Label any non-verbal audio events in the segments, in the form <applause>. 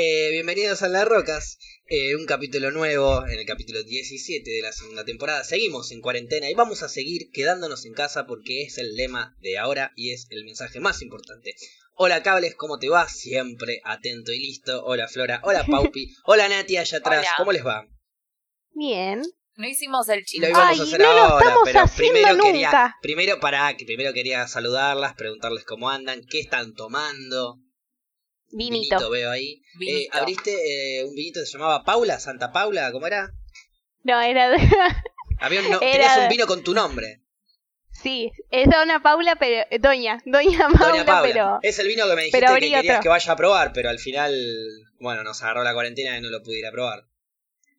Eh, bienvenidos a Las Rocas, eh, un capítulo nuevo, en el capítulo 17 de la segunda temporada. Seguimos en cuarentena y vamos a seguir quedándonos en casa porque es el lema de ahora y es el mensaje más importante. Hola cables, ¿cómo te va? Siempre atento y listo. Hola Flora, hola Paupi, <laughs> hola Nati allá atrás, Hola. ¿cómo les va? Bien. No hicimos el Y lo chino. íbamos Ay, a hacer no lo ahora, estamos pero haciendo primero quería, nunca. primero para que primero quería saludarlas, preguntarles cómo andan, qué están tomando. Vinito. veo ahí. Eh, Vinito. abriste eh, un vinito que se llamaba Paula, Santa Paula, ¿cómo era? No, era de... <laughs> Había un no- Era tenías un vino con tu nombre. Sí, es Dona Paula, pero... eh, Doña, Doña Paula, Doña Paula. pero... Es el vino que me dijiste que querías otro. que vaya a probar, pero al final, bueno, nos agarró la cuarentena y no lo pude ir a probar.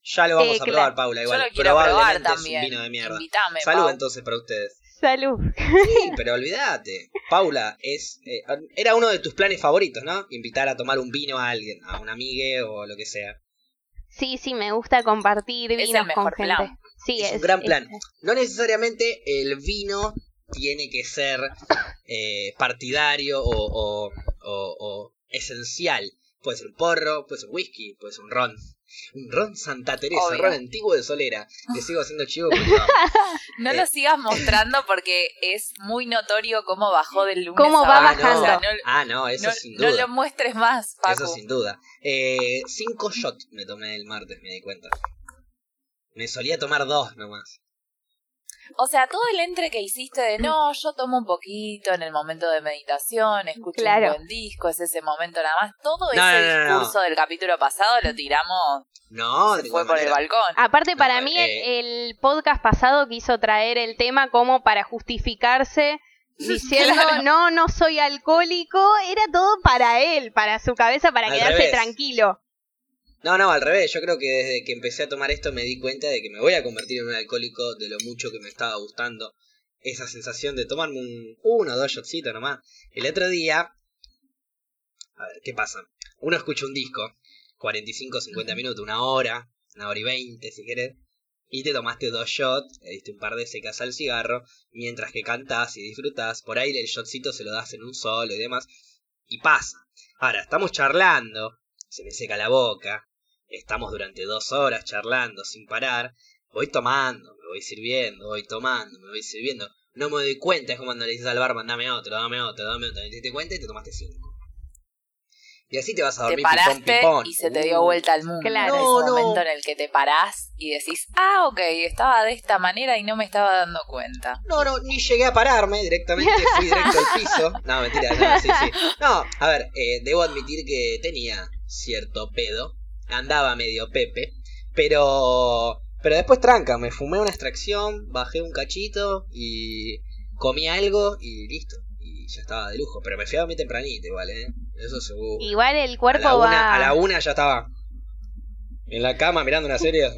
Ya lo vamos Eh, a claro. probar, Paula, Yo igual. lo quiero probar Probablemente es un también. vino de mierda. Salud Pau. entonces para ustedes. Salud. Sí, pero olvídate. Paula, es eh, era uno de tus planes favoritos, ¿no? Invitar a tomar un vino a alguien, a un amigue o lo que sea. Sí, sí, me gusta compartir el vinos con mejor gente. plan. Sí, Es un gran plan. No necesariamente el vino tiene que ser eh, partidario o, o- o- o esencial. Puede ser un porro, puede ser un whisky, puede ser un ron. Un ron Santa Teresa, Obvio. ron antiguo de Solera. Le sigo haciendo chivo porque <laughs> no. No Eh. lo sigas mostrando porque es muy notorio cómo bajó del lunes Cómo a va bajando. O sea, no, Ah, no, eso no- sin no duda. lo muestres más, Paco. Eso sin duda. Eh, cinco shots me tomé el martes, me di cuenta. Me solía tomar dos nomás. O sea, todo el entre que hiciste de no, yo tomo un poquito en el momento de meditación, escucho Claro. un buen disco, es ese momento nada más. Todo No, ese no, no, no. discurso del capítulo pasado lo tiramos, No, de se fue por el balcón. Aparte, No, para mí, el- eh. el, podcast pasado quiso traer el tema como para justificarse, <laughs> diciendo, Claro. no, no soy alcohólico. Era todo para él, para su cabeza, para Al quedarse revés. tranquilo. No, no, al revés. Yo creo que desde que empecé a tomar esto me di cuenta de que me voy a convertir en un alcohólico de lo mucho que me estaba gustando. Esa sensación de tomarme un uno o dos shotsitos nomás. El otro día... A ver, ¿qué pasa? Uno escucha un disco, 45, 50 minutos, una hora, una hora y 20 si querés, y te tomaste dos shots, le diste un par de secas al cigarro, mientras que cantás y disfrutás, por ahí el shotcito se lo das en un solo y demás, y pasa. Ahora, estamos charlando, se me seca la boca, estamos durante dos horas charlando sin parar, voy tomando, me voy sirviendo, voy tomando, me voy sirviendo, no me doy cuenta, es como cuando le dices al barman, dame otro, dame otro, dame otro, y te diste cuenta y te tomaste cinco. Y así te vas a Te dormir paraste pipón, pipón. y se te dio vuelta al mundo. Claro. En No, ese no. momento en el que te parás y decís, ah, ok, estaba de esta manera y no me estaba dando cuenta. No, no, ni llegué a pararme, directamente fui directo al piso. <laughs> No, mentira, no, sí, sí. No, a ver, eh, debo admitir que tenía cierto pedo, andaba medio pepe, pero pero después tranca, me fumé una extracción, bajé un cachito y comí algo y listo. Y ya estaba de lujo, pero me fui a dormir tempranito igual, ¿eh? Eso seguro. Igual el a, cuerpo la una, va... a la una ya estaba en la cama mirando una serie.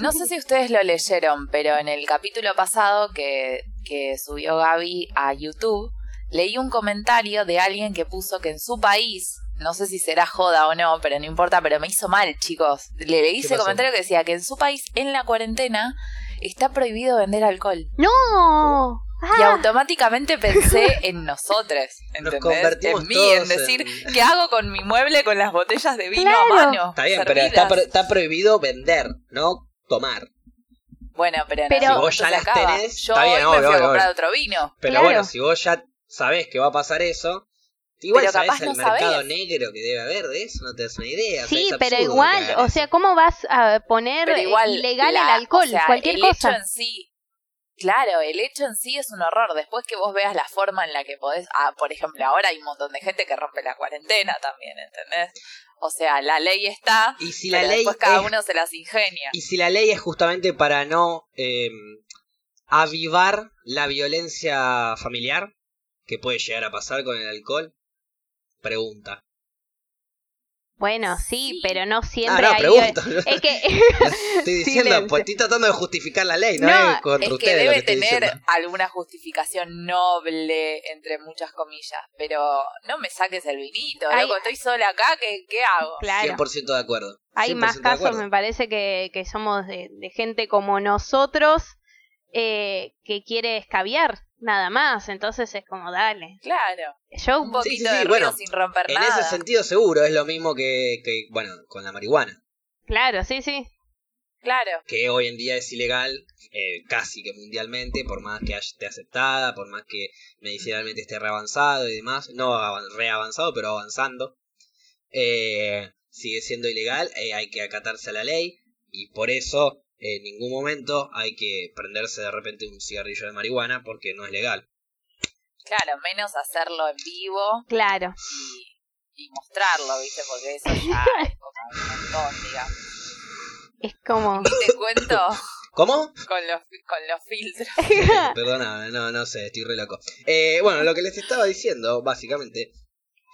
No sé si ustedes lo leyeron, pero en el capítulo pasado que, que subió Gaby a YouTube, leí un comentario de alguien que puso que en su país, no sé si será joda o no, pero no importa, pero me hizo mal, chicos. Le leí ese pasó? comentario que decía que en su país, en la cuarentena, está prohibido vender alcohol. ¡No! Y Ah, automáticamente pensé <laughs> en nosotros, Nos ¿entendés? convertimos en mí, en decir, en- ¿qué hago con mi mueble con las botellas de vino Claro. a mano? Está bien, pero está, pro- está prohibido vender, no tomar. Bueno, pero, Si vos ya las acaba. tenés, Yo está bien, hoy me obvio, a comprar obvio. otro vino. Pero Claro. bueno, si vos ya sabés que va a pasar eso, igual Pero sabés capaz el no mercado sabés. negro que debe haber de eso, no te das una idea. o sea, sí, pero absurdo igual, o sea. ¿cómo vas a poner igual ilegal la- el alcohol? o sea, cualquier el cosa. hecho en sí, claro, el hecho en sí es un horror. Después que vos veas la forma en la que podés, ah, por ejemplo, ahora hay un montón de gente que rompe la cuarentena también, ¿entendés? O sea, la ley está, Y si la pero ley después cada es- uno se las ingenia. y si la ley es justamente para no eh, avivar la violencia familiar que puede llegar a pasar con el alcohol, pregunta. Bueno, sí, Sí. pero no Ah, siempre no, hay... pregunto. Es que... <laughs> <laughs> Estoy <laughs> diciendo, Silencio. pues estoy tratando de justificar la ley, no, No, es contra Es que ustedes lo debe que tener diciendo. alguna justificación noble, entre muchas comillas, pero no me saques el vinito, Hay- loco, estoy sola acá, ¿qué, qué hago? claro. 100% de acuerdo. Hay 100% más casos, me parece, que, que somos de, de gente como nosotros eh, que quiere escabiar nada más. Entonces es como, dale. Claro. Yo Un poquito sí, sí, de ruido bueno, sin romper En nada. ese sentido seguro, es lo mismo que, que, bueno, con la marihuana, Claro, sí, sí. Claro. que hoy en día es ilegal eh, casi que mundialmente, por más que esté aceptada, por más que medicinalmente esté reavanzado y demás, no avan- reavanzado, pero avanzando, eh, sigue siendo ilegal, eh, hay que acatarse a la ley y por eso en ningún momento hay que prenderse de repente un cigarrillo de marihuana porque no es legal. Claro, menos hacerlo en vivo Claro. y, y mostrarlo, ¿viste? Porque eso ya es como un montón, digamos. Es como. Y te cuento <laughs> ¿Cómo? con los, con los filtros. Perdona, no, no sé, estoy re loco. Eh, bueno, lo que les estaba diciendo, básicamente,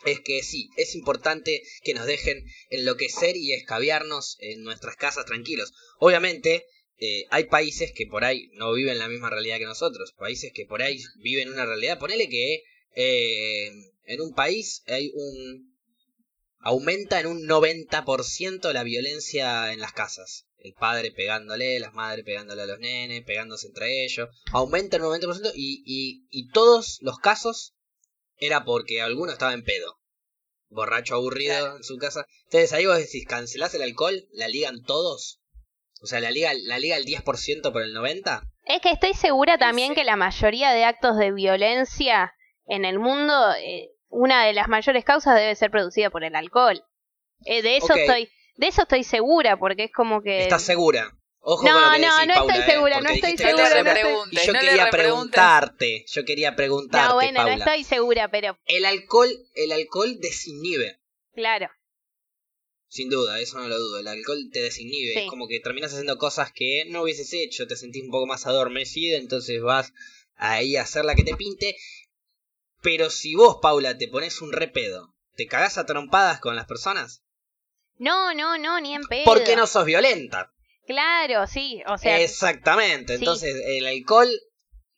es que sí, es importante que nos dejen enloquecer y escabiarnos en nuestras casas tranquilos. Obviamente, eh, hay países que por ahí no viven la misma realidad que nosotros. Países que por ahí viven una realidad. Ponele que eh, en un país hay un... Aumenta en un 90% la violencia en las casas. El padre pegándole, las madres pegándole a los nenes, pegándose entre ellos. Aumenta en un 90% y, y, y todos los casos era porque alguno estaba en pedo. Borracho aburrido Claro. en su casa. Entonces ahí vos decís, cancelás el alcohol, la ligan todos. O sea, la liga, la liga el 10% por el 90%. Es que estoy segura también Sí. que la mayoría de actos de violencia en el mundo, eh, una de las mayores causas debe ser producida por el alcohol. Eh, de eso estoy, de eso estoy segura, porque es como que ¿Estás segura? Ojo No, con lo que no, decís, no Paula, estoy eh, segura, no estoy segura, no estoy- Y yo no quería preguntarte, yo quería preguntarte, no, bueno, no estoy segura, pero El alcohol, el alcohol desinhibe. claro, Sin duda, eso no lo dudo. El alcohol te desinhibe. Sí. Es como que terminas haciendo cosas que no hubieses hecho. Te sentís un poco más adormecido. Entonces vas ahí a hacer la que te pinte. Pero si vos, Paula, te pones un repedo, ¿te cagás a trompadas con las personas? no, no, no, ni en pedo. ¿Por qué no sos violenta? Claro, sí, o sea, Exactamente. sí. Entonces, el alcohol,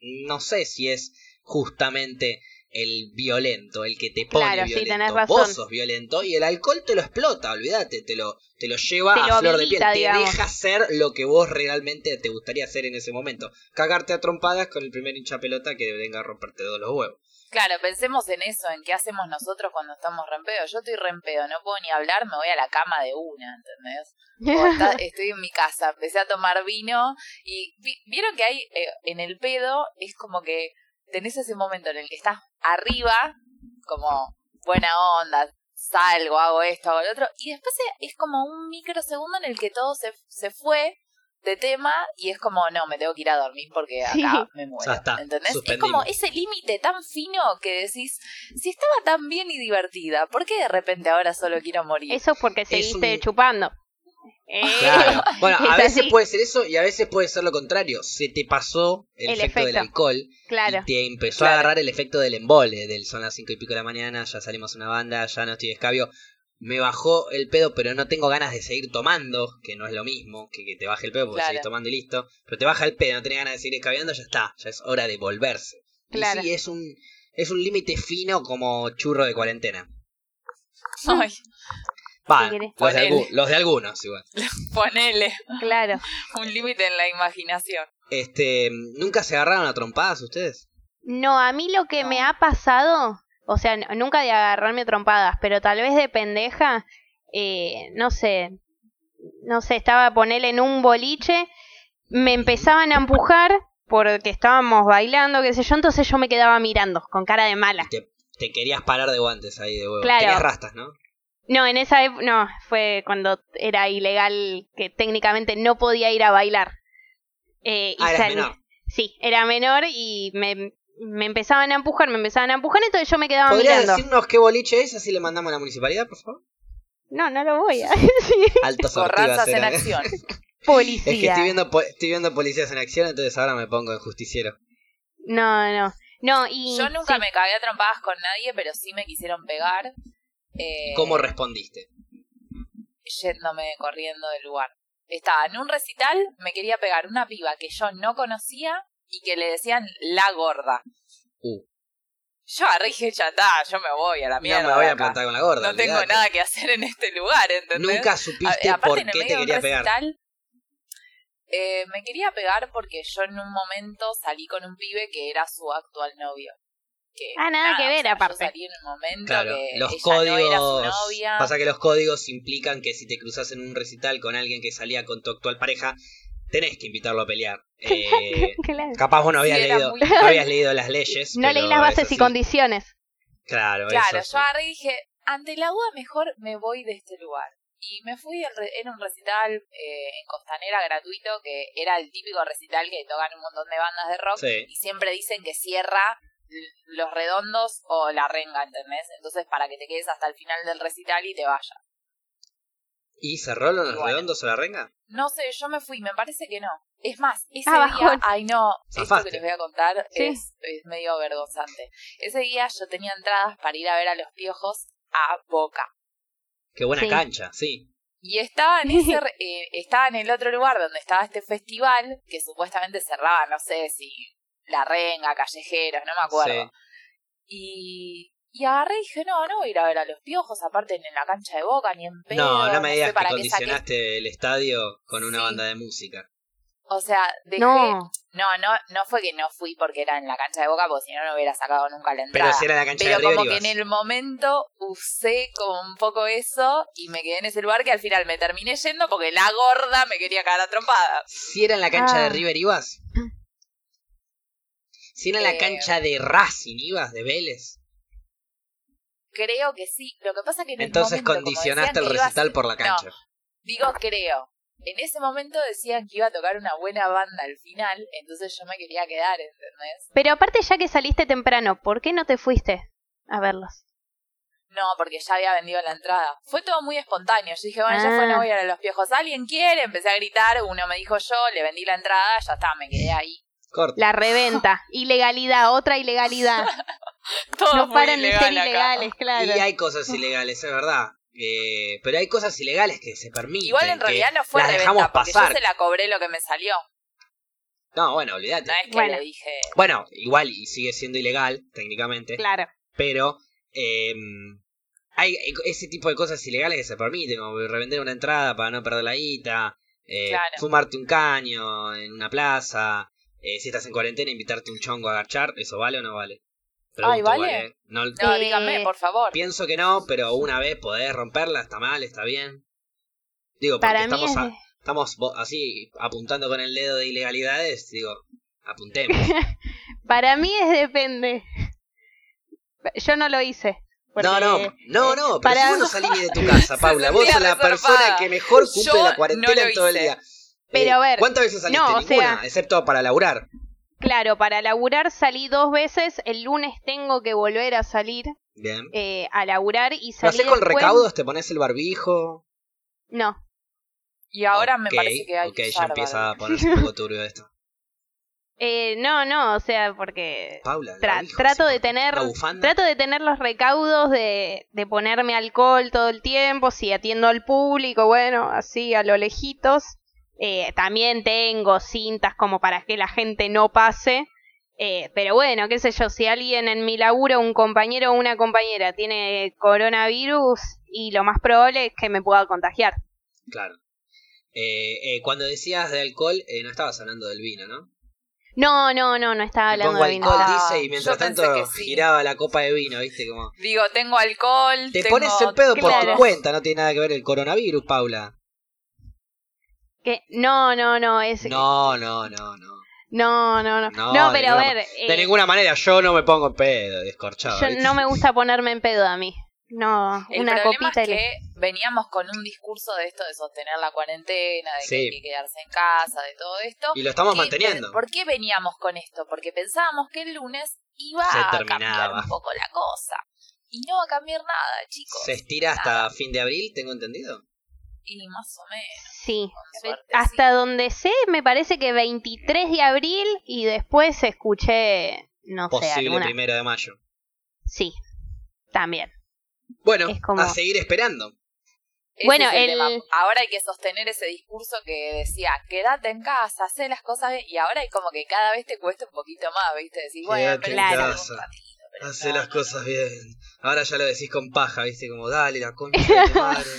no sé si es justamente el violento, el que te pone Claro, sí, violento. tenés Vos sos violento y el alcohol te lo explota, olvídate, te lo, te lo lleva Te a lo flor de piel, te deja hacer lo que vos realmente te gustaría hacer en ese momento. Cagarte a trompadas con el primer hincha pelota que venga a romperte todos los huevos. Claro, pensemos en eso, en qué hacemos nosotros cuando estamos re en pedo. Yo estoy re en pedo, no puedo ni hablar, me voy a la cama de una, ¿entendés? O está- <laughs> estoy en mi casa, empecé a tomar vino y vi- vieron que hay eh, en el pedo es como que tenés ese momento en el que estás arriba, como buena onda, salgo, hago esto, hago lo otro, y después es como un microsegundo en el que todo se, se fue de tema y es como, no, me tengo que ir a dormir porque acá Sí. me muero. Ya está, ¿Entendés? Es como ese límite tan fino que decís, si estaba tan bien y divertida, ¿por qué de repente ahora solo quiero morir? eso es porque seguiste un- chupando. Eh, Claro. Bueno, <laughs> a Es veces así. puede ser eso y a veces puede ser lo contrario. Se te pasó el, El efecto, del alcohol claro. y te empezó Claro. a agarrar el efecto del embole, del son las cinco y pico de la mañana, ya salimos una banda, ya no estoy de escabio. Me bajó el pedo, pero no tengo ganas de seguir tomando, que no es lo mismo que que te baje el pedo porque Claro. seguís tomando y listo. Pero te baja el pedo, no tenés ganas de seguir escabeando, ya está, ya es hora de volverse. Claro. Y sí, es un, es un límite fino como churro de cuarentena. Ay, Va, los de, algu- los de algunos igual. <laughs> ponele Claro. <laughs> un límite en la imaginación. Este, ¿nunca se agarraron a trompadas ustedes? No, a mí lo que No. me ha pasado, o sea, nunca de agarrarme trompadas, pero tal vez de pendeja, eh, no sé, no sé, estaba a ponerle en un boliche, me empezaban a empujar porque estábamos bailando, qué sé yo, entonces yo me quedaba mirando con cara de mala. Te, te querías parar de guantes ahí de huevo. Claro. Rastas, ¿no? No, en esa época, no, fue cuando era ilegal, que técnicamente no podía ir a bailar. Eh, y Ah, eras menor. Sí, era menor y me, me empezaban a empujar, me empezaban a empujar, entonces yo me quedaba ¿Podrías mirando. decirnos qué boliche es? Así le mandamos a la municipalidad, por favor. No, no lo voy a <laughs> decir. Altos Corrazas sortivas en acción. Policía. <laughs> Es que <laughs> estoy viendo, po- estoy viendo policías en acción, entonces ahora me pongo en justiciero. No, no. No, y. Yo nunca sí. me cagué a trompadas con nadie, pero sí me quisieron pegar. Eh, ¿Cómo respondiste? yéndome corriendo del lugar. Estaba en un recital, me quería pegar una piba que yo no conocía y que le decían la gorda. Uh, Yo y dije, ya está, yo me voy a la mierda. no me voy a acá. plantar con la gorda. No tengo nada que hacer en este lugar, ¿entendés? Nunca A- supiste aparte, por qué te quería pegar. recital, Eh, me quería pegar porque yo en un momento salí con un pibe que era su actual novio. Que, Ah, nada que ver, o sea, aparte. Yo salí en un momento Claro, que los ella códigos. no era su novia. Pasa que los códigos implican que si te cruzas en un recital con alguien que salía con tu actual pareja, tenés que invitarlo a pelear. <laughs> Eh, Claro. capaz vos no habías, Sí, leído, muy- no habías <laughs> leído las leyes. No leí las bases es y condiciones. Claro, Claro, eso yo agarré y dije, ante la duda mejor me voy de este lugar. Y me fui, al re- era un recital eh, en Costanera gratuito, que era el típico recital que tocan un montón de bandas de rock. Sí. Y siempre dicen que cierra los redondos o la renga, ¿entendés? Entonces para que te quedes hasta el final del recital y te vayas. ¿Y cerró los bueno. redondos o la renga? No sé, yo me fui, me parece que no. Es más, ese Ah, día, bajón. ay no, esto Zafaste. que les voy a contar Sí. es, es medio vergonzante. Ese día yo tenía entradas para ir a ver a los piojos a Boca. Qué buena Sí. cancha, sí. Y estaba en ese, <laughs> re- eh, estaba en el otro lugar donde estaba este festival, que supuestamente cerraba, no sé si La Renga, Callejeros, no me acuerdo. Sí. Y, y agarré y dije, no, no voy a ir a ver a los piojos, aparte en la cancha de Boca, ni en pedo. No, no me digas sé que saqué. condicionaste el estadio con una Sí. banda de música. O sea, dejé... No. No, no, no fue que no fui porque era en la cancha de Boca, porque si no, no hubiera sacado nunca la entrada. Pero si era la cancha Pero de River como que ibas. en el momento usé como un poco eso y me quedé en ese lugar que al final me terminé yendo porque la gorda me quería cagar a trompadas. Si era en la cancha de Ah. River ibas. Si era en la Eh. cancha de Racing ibas, de Vélez. Creo que sí. Lo que pasa que en Entonces momento, condicionaste el recital ser- por la No, cancha. digo creo. En ese momento decían que iba a tocar una buena banda al final, entonces yo me quería quedar, ¿entendés? Pero aparte, ya que saliste temprano, ¿por qué no te fuiste a verlos? No, porque ya había vendido la entrada. Fue todo muy espontáneo. Yo dije, bueno, ya fue, Ah. no voy a ir a los piojos. ¿Alguien quiere? Empecé a gritar, uno me dijo yo, le vendí la entrada, ya está, me quedé ahí. Corta. La reventa. Ilegalidad, otra ilegalidad. <laughs> Todo No paran de ser ilegal acá. ilegales, claro. Y hay cosas ilegales, es verdad. Eh, pero hay cosas ilegales que se permiten. Igual en realidad no fue reventa, dejamos porque pasar. yo se la cobré lo que me salió. No, bueno, olvídate. No es que Bueno. le dije, Bueno, igual y sigue siendo ilegal, técnicamente. Claro. Pero eh, hay ese tipo de cosas ilegales que se permiten, como revender una entrada para no perder la guita, eh, Claro. fumarte un caño en una plaza, eh, si estás en cuarentena, invitarte un chongo a agachar, ¿eso vale o no vale? Ay, ¿vale? ¿eh? No- no, Eh, díganme, por favor. pienso que no, pero una vez podés romperla, está mal, está bien. Digo, porque Para estamos, es... a- estamos así apuntando con el dedo de ilegalidades, digo, apuntemos. <laughs> Para mí es depende. Yo no lo hice. porque- No, no, no, no, pero para- si vos no salís ni de tu casa, <laughs> Paula, vos sos la reservada. persona que mejor cumple Yo la cuarentena no en todo el día. Pero, Eh, a ver, ¿Cuántas veces saliste? no, o Ninguna, sea- excepto para laburar. Claro, para laburar salí dos veces. El lunes tengo que volver a salir Bien. eh, a laburar y ¿Lo salí haces con después- recaudos? ¿Te pones el barbijo? No. Y ahora me Ok, parece que hay Ok, que ya empieza a ponerse un poco <laughs> turbio esto. Eh, no, no, o sea, porque Paula, tra- barbijo, trato sí, de tener trato de tener los recaudos de, de ponerme alcohol todo el tiempo, si atiendo al público, bueno, así a lo lejitos. Eh, también tengo cintas como para que la gente no pase. Eh, pero bueno, qué sé yo, si alguien en mi laburo, un compañero o una compañera tiene coronavirus y lo más probable es que me pueda contagiar. Claro. Eh, eh, cuando decías de alcohol, eh, no estabas hablando del vino, ¿no? No, no, no, no estaba hablando pongo de vino. alcohol, estaba- dice, y mientras yo tanto que sí. giraba la copa de vino, ¿viste? Como... Digo, tengo alcohol. Te tengo... pones en pedo por tu cuenta, no tiene nada que ver el coronavirus, Paula. Que- No, no, no, es... No, no, no, no. No, no, no. No, pero a ver, De eh, ninguna manera, yo no me pongo en pedo, descorchado. yo ¿viste? no me gusta ponerme en pedo a mí. No, El una problema copita es le- que veníamos con un discurso de esto de sostener la cuarentena, de que hay que quedarse en casa, de todo esto. Y lo estamos Y, manteniendo. ¿Por qué veníamos con esto? Porque pensábamos que el lunes iba Se a terminaba. cambiar un poco la cosa. Y no va a cambiar nada, chicos. Se estira hasta fin de abril, tengo entendido. Y más o menos. Sí. suerte, Hasta donde sé, me parece que 23 de abril y después escuché, no sé, Posible alguna... primero de mayo. Sí, también. Bueno, Es como- a seguir esperando. Ese Bueno, el. Ahora hay que sostener ese discurso que decía, quédate en casa, haz las cosas bien. Y ahora hay como que cada vez te cuesta un poquito más, ¿viste? Decir, bueno, pero en casa, no, las cosas bien. Ahora ya lo decís con paja, ¿viste? Como, dale, la concha de tu <laughs> madre.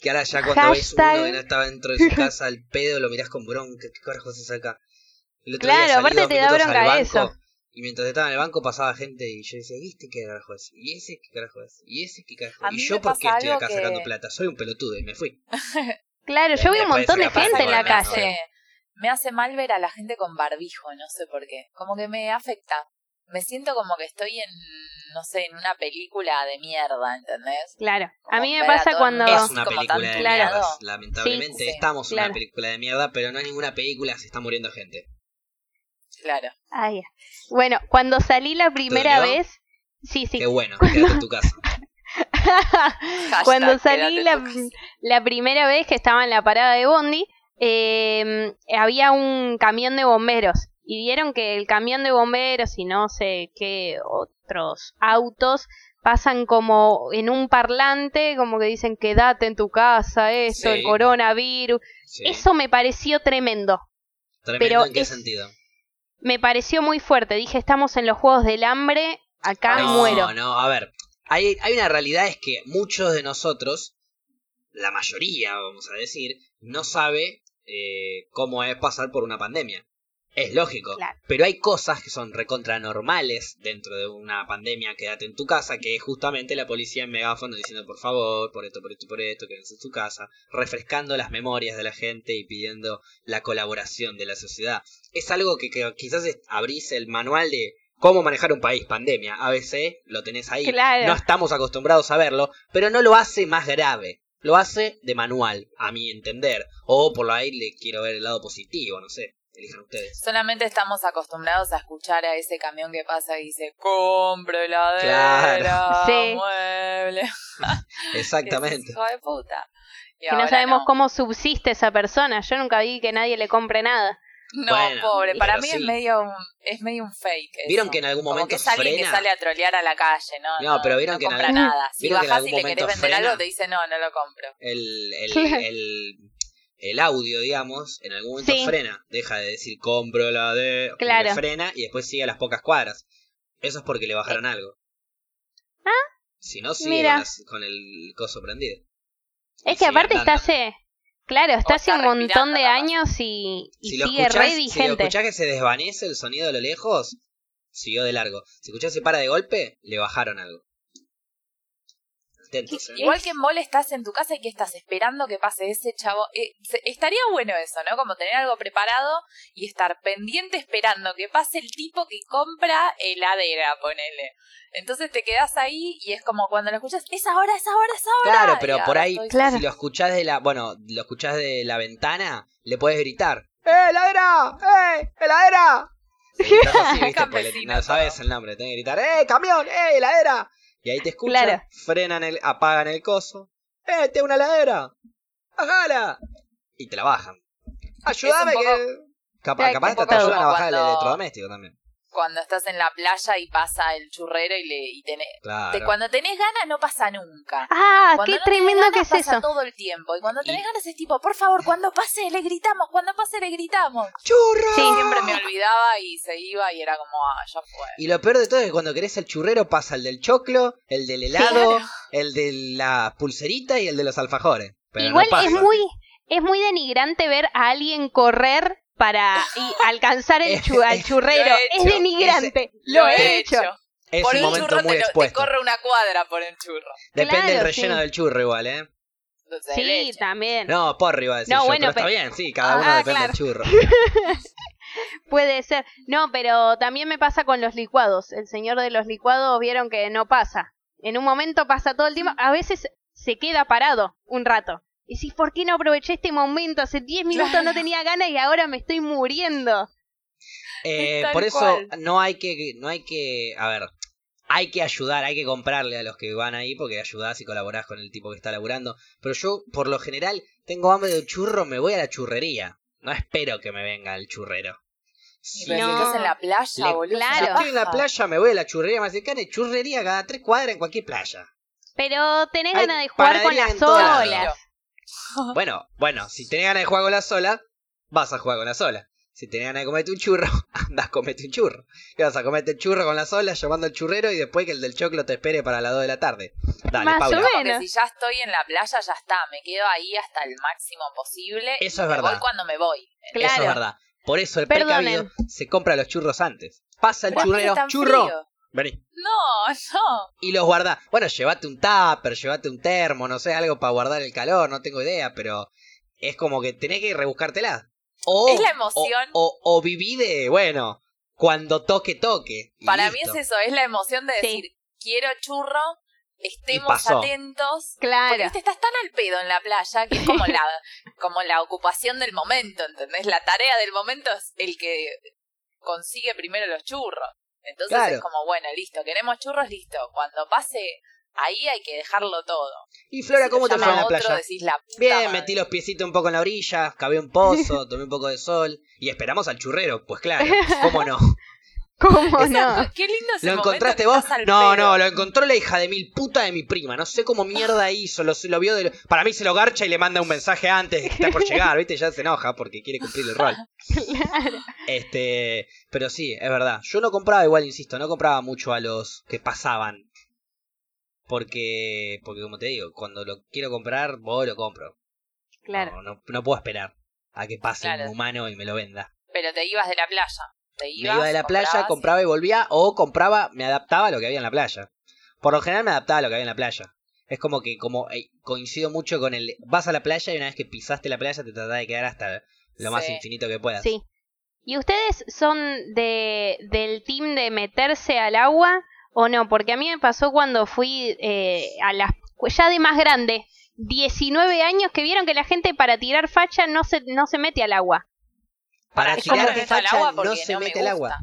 Que ahora ya cuando ves uno que no estaba dentro de su <laughs> casa al pedo, lo mirás con bronca. ¿Qué carajo se saca? El otro Claro, día aparte te da bronca banco, eso. Y mientras estaba en el banco pasaba gente y yo decía, ¿y este qué carajo es? ¿Y ese qué carajo es? ¿Y ese qué carajo es? ¿Y yo por qué estoy acá que- sacando plata? Soy un pelotudo y me fui. <laughs> Claro, yo vi un montón de gente en la calle. me hace mal ver a la gente con barbijo, no sé por qué. Como que me afecta. Me siento como que estoy en, no sé, en una película de mierda, ¿entendés? Claro. A mí me pasa cuando... Es una película de Claro. mierda. Lamentablemente Sí, sí, estamos en claro. una película de mierda, pero no en ninguna película se está muriendo gente. Claro. Ah, ya. Bueno, cuando salí la primera vez... Sí, sí. Qué bueno, quédate en tu casa. <laughs> cuando salí la, la primera vez que estaba en la parada de Bondi, eh, había un camión de bomberos. Y vieron que el camión de bomberos y no sé qué otros autos pasan como en un parlante, como que dicen quédate en tu casa, esto, Sí. el coronavirus. Sí. Eso me pareció tremendo. Tremendo pero en qué es- sentido. Me pareció muy fuerte. Dije, estamos en los Juegos del Hambre, acá no, muero. no, a ver. Hay, hay una realidad es que muchos de nosotros, la mayoría, vamos a decir, no sabe eh, cómo es pasar por una pandemia. Es lógico. Claro. Pero hay cosas que son recontra normales dentro de una pandemia, quédate en tu casa, que es justamente la policía en megáfono diciendo por favor, por esto, por esto, por esto, quédense en tu casa, refrescando las memorias de la gente y pidiendo la colaboración de la sociedad. Es algo que, que quizás abrís el manual de cómo manejar un país, pandemia, ABC, lo tenés ahí. Claro. No estamos acostumbrados a verlo, pero no lo hace más grave. Lo hace de manual, a mi entender. O por ahí le quiero ver el lado positivo, no sé. Elijan ustedes. Solamente estamos acostumbrados a escuchar a ese camión que pasa y dice, compro heladera, Claro. Sí. mueble. <laughs> Exactamente. Hijo de puta. Y Que no sabemos no. cómo subsiste esa persona. Yo nunca vi que nadie le compre nada. No, Bueno, pobre, para mí sí. es medio un, es medio un fake. eso. ¿Vieron que en algún Como momento que es alguien que sale a trolear a la calle, ¿no? No, pero vieron no que en compra algún- nada. Si vieron que en bajás y le querés vender frena. algo, te dice, no, no lo compro. el, el, el, el audio, digamos, en algún momento Sí. frena. Deja de decir compro la de. Claro. Frena y después sigue a las pocas cuadras. Eso es porque le bajaron algo. Ah, Si no, sigue mira. con, las- con el coso prendido. Y Es que aparte está hace. Claro, está hace un montón de años y, y Si lo, sigue escuchás, re si lo escuchás que se desvanece el sonido de lo lejos, siguió de largo. Si escuchás se para de golpe, le bajaron algo. ¿Eh? Igual que en mall estás en tu casa y que estás esperando que pase ese chavo. Eh, se- estaría bueno eso, ¿no? Como tener algo preparado y estar pendiente esperando que pase el tipo que compra heladera, ponele. Entonces te quedas ahí y es como cuando lo escuchas, es ahora, es ahora, es ahora. Claro, pero por ahí, Claro. si lo escuchás de la, bueno, lo escuchás de la ventana, le puedes gritar, ¡Eh, heladera! ¡Eh, heladera! <laughs> No sabes el nombre, tenés que gritar, ¡Eh, camión! ¡Eh, heladera! Y ahí te escuchan, Claro. frenan el, apagan el coso, ¡Eh, tengo una heladera! ¡Bajala! Y te la bajan. Ayúdame poco- que... Capaz, capaz te ayudan a bajar el electrodoméstico también. Cuando estás en la playa y pasa el churrero y le y tenés. Claro. cuando tenés ganas no pasa nunca. Ah, Cuando qué no tremendo ganas, que es pasa eso. todo el tiempo. Y cuando tenés Y- ganas es tipo, por favor, cuando pase le gritamos, cuando pase le gritamos. ¡Churro! Sí. Siempre me olvidaba y se iba y era como, ah, ya fue. Y lo peor de todo es que cuando querés el churrero pasa el del choclo, el del helado, Claro. el de la pulserita y el de los alfajores. Pero Igual no pasa. es muy es muy denigrante ver a alguien correr para <laughs> y alcanzar el chu- al churrero. He Es denigrante. Lo he hecho. Es por un un momento churro muy te, expuesto. corre una cuadra por el churro. Depende del relleno sí. del churro igual, ¿eh? Sí, también. No, porri iba a decir No, yo, bueno, pero está bien, sí, cada uno Ah, depende claro. del churro. <laughs> Puede ser. No, pero también me pasa con los licuados. El señor de los licuados vieron que no pasa. En un momento pasa todo el tiempo. A veces se queda parado un rato. Y si, ¿por qué no aproveché este momento? Hace 10 minutos no tenía ganas y ahora me estoy muriendo. Eh, por eso cual. no hay que, no hay que, a ver, hay que ayudar, hay que comprarle a los que van ahí porque ayudás y colaborás con el tipo que está laburando. Pero yo, por lo general, tengo hambre de churro, me voy a la churrería. No espero que me venga el churrero. Si No. estás en la playa, Le- boludo. Claro. si estoy en la playa, me voy a la churrería más cercana. Churrería cada tres cuadras en cualquier playa. Pero tenés Hay ganas de jugar con las olas. <laughs> Bueno, bueno, si tenés ganas de jugar con la sola, vas a jugar con la sola. Si tenés ganas de <laughs> comerte un churro, andás comete un churro. ¿Qué vas a comerte el churro con las olas, llamando al churrero y después que el del choclo te espere para las 2 de la tarde? Dale, Más o Paula. menos. Porque si ya estoy en la playa, ya está. Me quedo ahí hasta el máximo posible. Eso y es me verdad. voy cuando me voy. Eso es Claro. verdad. Por eso el Perdonen. precavido se compra los churros antes. Pasa el ¿Por qué churrero, churro, frío? Vení. No, no. Y los guardás. Bueno, llévate un tupper, llévate un termo, no sé, algo para guardar el calor, no tengo idea, pero es como que tenés que rebuscártela. O, Es la emoción. O, o, o viví de, bueno, cuando toque, toque. Para mí es eso, es la emoción de Sí. decir, quiero churro, estemos atentos. Claro. Porque viste, estás tan al pedo en la playa que es como la, <laughs> como la ocupación del momento, ¿entendés? La tarea del momento es el que consigue primero los churros. Entonces Claro. es como, bueno, listo, queremos churros, listo. Cuando pase ahí hay que dejarlo todo. Y Flora, Si ¿cómo te fue en la otro, playa? decís, la puta Bien, madre. metí los piecitos un poco en la orilla, cavé un pozo, <laughs> tomé un poco de sol y esperamos al churrero. Pues claro, <laughs> ¿cómo no? ¿Cómo no? Qué lindo ese ¿Lo encontraste vos? No, no, lo encontró la hija de mil puta de mi prima. No sé cómo mierda hizo, lo, lo vio de... Para mí se lo garcha y le manda un mensaje antes, que está por llegar, ¿viste? Ya se enoja porque quiere cumplir el rol. Claro. Este, pero sí, es verdad. Yo no compraba igual, insisto, no compraba mucho a los que pasaban. Porque, porque como te digo, cuando lo quiero comprar, voy lo compro. Claro. No, no, no puedo esperar a que pase Claro. un humano y me lo venda. Pero te ibas de la playa. Te Me iba de la playa, comprabas compraba y volvía, o compraba, me adaptaba a lo que había en la playa. Por lo general me adaptaba a lo que había en la playa. Es como que como eh, coincido mucho con el vas a la playa y una vez que pisaste la playa te tratás de quedar hasta lo más infinito que puedas. Sí. ¿Y ustedes son de del team de meterse al agua o no? Porque a mí me pasó cuando fui eh, a las ya de más grande, 19 años, que vieron que la gente para tirar facha no se no se mete al agua. Para meto al facha agua no se no me mete el agua.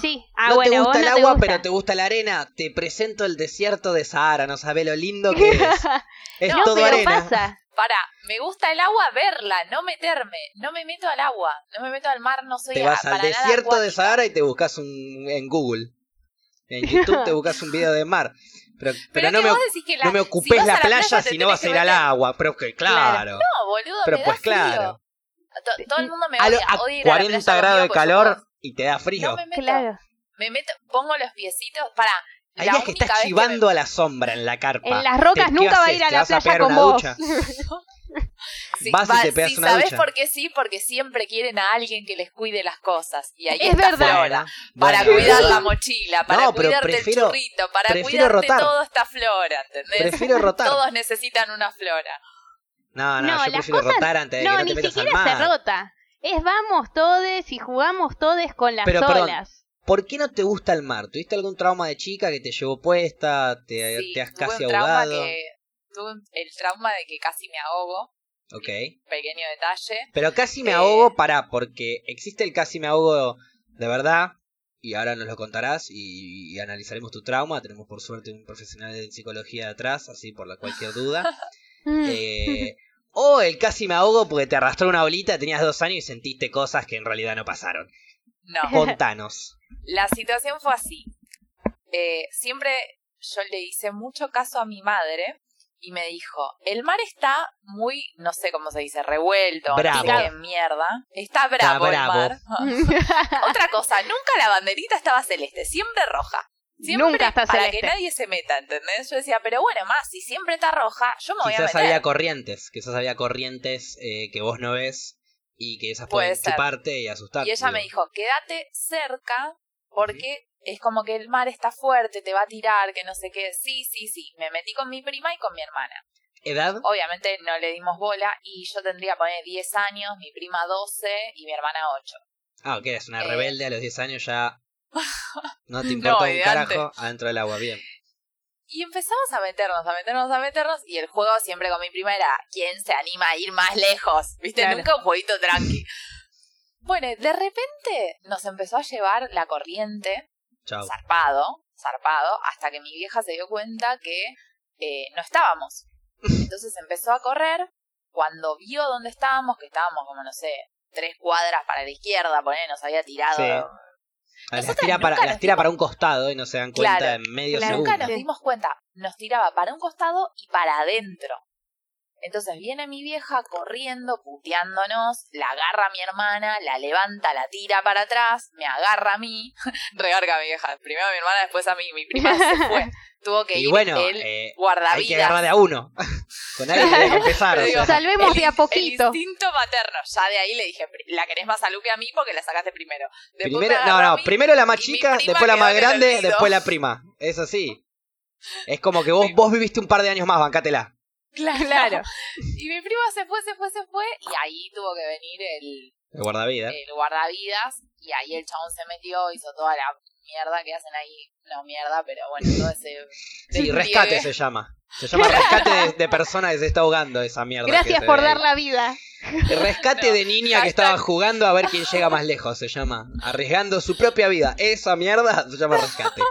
Sí. Ah, no bueno, te gusta no el te agua, gusta. pero te gusta la arena. Te presento el desierto de Sahara, no sabes lo lindo que es. <laughs> Es no, todo pero arena. pasa. Para, me gusta el agua verla, no meterme. No me meto al agua, no me meto al mar, no soy Te a- vas al para nada desierto de. Sahara y te buscas un en Google. En YouTube te <laughs> buscas un video de mar. Pero, pero, Pero, no, me, la- no me ocupes la playa si no vas a ir al agua. Pero que claro. No, boludo, Pero me pues da frío. claro. To- Todo el mundo me a, lo- odia, a odia ir a la 40 playa grados de calor y te da frío. No me meto. Claro. Me meto, pongo los piecitos para. Hay la días que estás vez que chivando a la sombra en la carpa. En las rocas Te- ¿qué nunca va a ir a ¿Te la a playa con vos. ducha? me- <laughs> Sí, vas y va- te pegas sí, una ¿sabés ducha. por qué sí? Porque siempre quieren a alguien que les cuide las cosas. Y ahí Es está verdad. Flora. Para bueno, cuidar la mochila, para No, cuidarte prefiero- el churrito, para cuidarte rotar. todo esta flora, ¿entendés? Prefiero rotar. Todos necesitan una flora. No, no, No, yo las prefiero cosas- rotar antes de No, que no ni te metas al siquiera se rota. Es vamos todes y jugamos todes con las Pero, perdón, olas. ¿Por qué no te gusta el mar? ¿Tuviste algún trauma de chica que te llevó puesta? ¿Te, Sí, te has tuve casi un trauma ahogado? que tuve el trauma de que casi me ahogo, Ok. pequeño detalle. Pero casi me Eh, ahogo, para, porque existe el casi me ahogo de verdad, y ahora nos lo contarás y, y analizaremos tu trauma. Tenemos por suerte un profesional de psicología detrás, así por la cualquier duda. <laughs> Eh, o el casi me ahogo porque te arrastró una bolita, tenías dos años y sentiste cosas que en realidad no pasaron. No, Contanos. <laughs> la situación fue así. Eh, siempre yo le hice mucho caso a mi madre y me dijo, el mar está muy, no sé cómo se dice, revuelto, qué mierda. Está bravo, bravo. el mar. <laughs> Otra cosa, nunca la banderita estaba celeste, siempre roja. Siempre Nunca está para celeste. que nadie se meta, ¿entendés? Yo decía, pero bueno, más, si siempre está roja, yo me voy a Quizás meter. había corrientes, quizás había corrientes eh, que vos no ves y que esas Puede pueden ser. chuparte y asustarte. Y ella me dijo, quédate cerca porque es como que el mar está fuerte, te va a tirar, que no sé qué. Sí, sí, sí. Me metí con mi prima y con mi hermana. ¿Edad? Obviamente no le dimos bola y yo tendría, poner 10 años, mi prima 12 y mi hermana 8. Ah, ok, es una Eh. rebelde a los 10 años ya. <laughs> No te importa No, un carajo adentro del agua, bien. Y empezamos a meternos, a meternos, a meternos. Y el juego siempre con mi prima era ¿quién se anima a ir más lejos? ¿Viste? Claro. Nunca un jueguito tranqui. bueno, de repente nos empezó a llevar la corriente zarpado, zarpado, hasta que mi vieja se dio cuenta que eh, no estábamos. <laughs> Entonces empezó a correr, cuando vio dónde estábamos, que estábamos como, no sé, tres cuadras para la izquierda, poner, nos había tirado. Sí. Las tira, para, las tira dimos- para un costado y no se dan cuenta Claro, en medio claro. segundo. Nunca nos dimos cuenta, nos tiraba para un costado y para adentro. Entonces viene mi vieja corriendo, puteándonos, la agarra a mi hermana, la levanta, la tira para atrás, me agarra a mí, <laughs> regarga a mi vieja, primero a mi hermana, después a mí, mi prima se <laughs> fue. Tuvo que Y ir bueno, el eh, guardavidas. hay que agarrar de a uno. <laughs> Con alguien tiene que empezar. o sea. Salvemos el- de a poquito. El instinto materno. Ya de ahí le dije, "Pri- la querés más a a mí porque la sacaste primero. Después Primero, no, no, mí, primero la más chica, después la más grande, después la prima. Es así. Es como que vos, vos viviste un par de años más, bancátela. Claro. Claro. Y mi prima se fue, se fue, se fue. Y ahí tuvo que venir el, El guardavidas. el guardavidas. Y ahí el chabón se metió, hizo toda la mierda que hacen ahí. No mierda, pero bueno, todo ese. Sí, despliegue. rescate se llama. Se llama rescate de, de persona que se está ahogando esa mierda. Gracias por dar ahí. la vida. Rescate No, de niña que estaba jugando a ver quién llega más lejos, se llama. Arriesgando su propia vida. Esa mierda se llama rescate.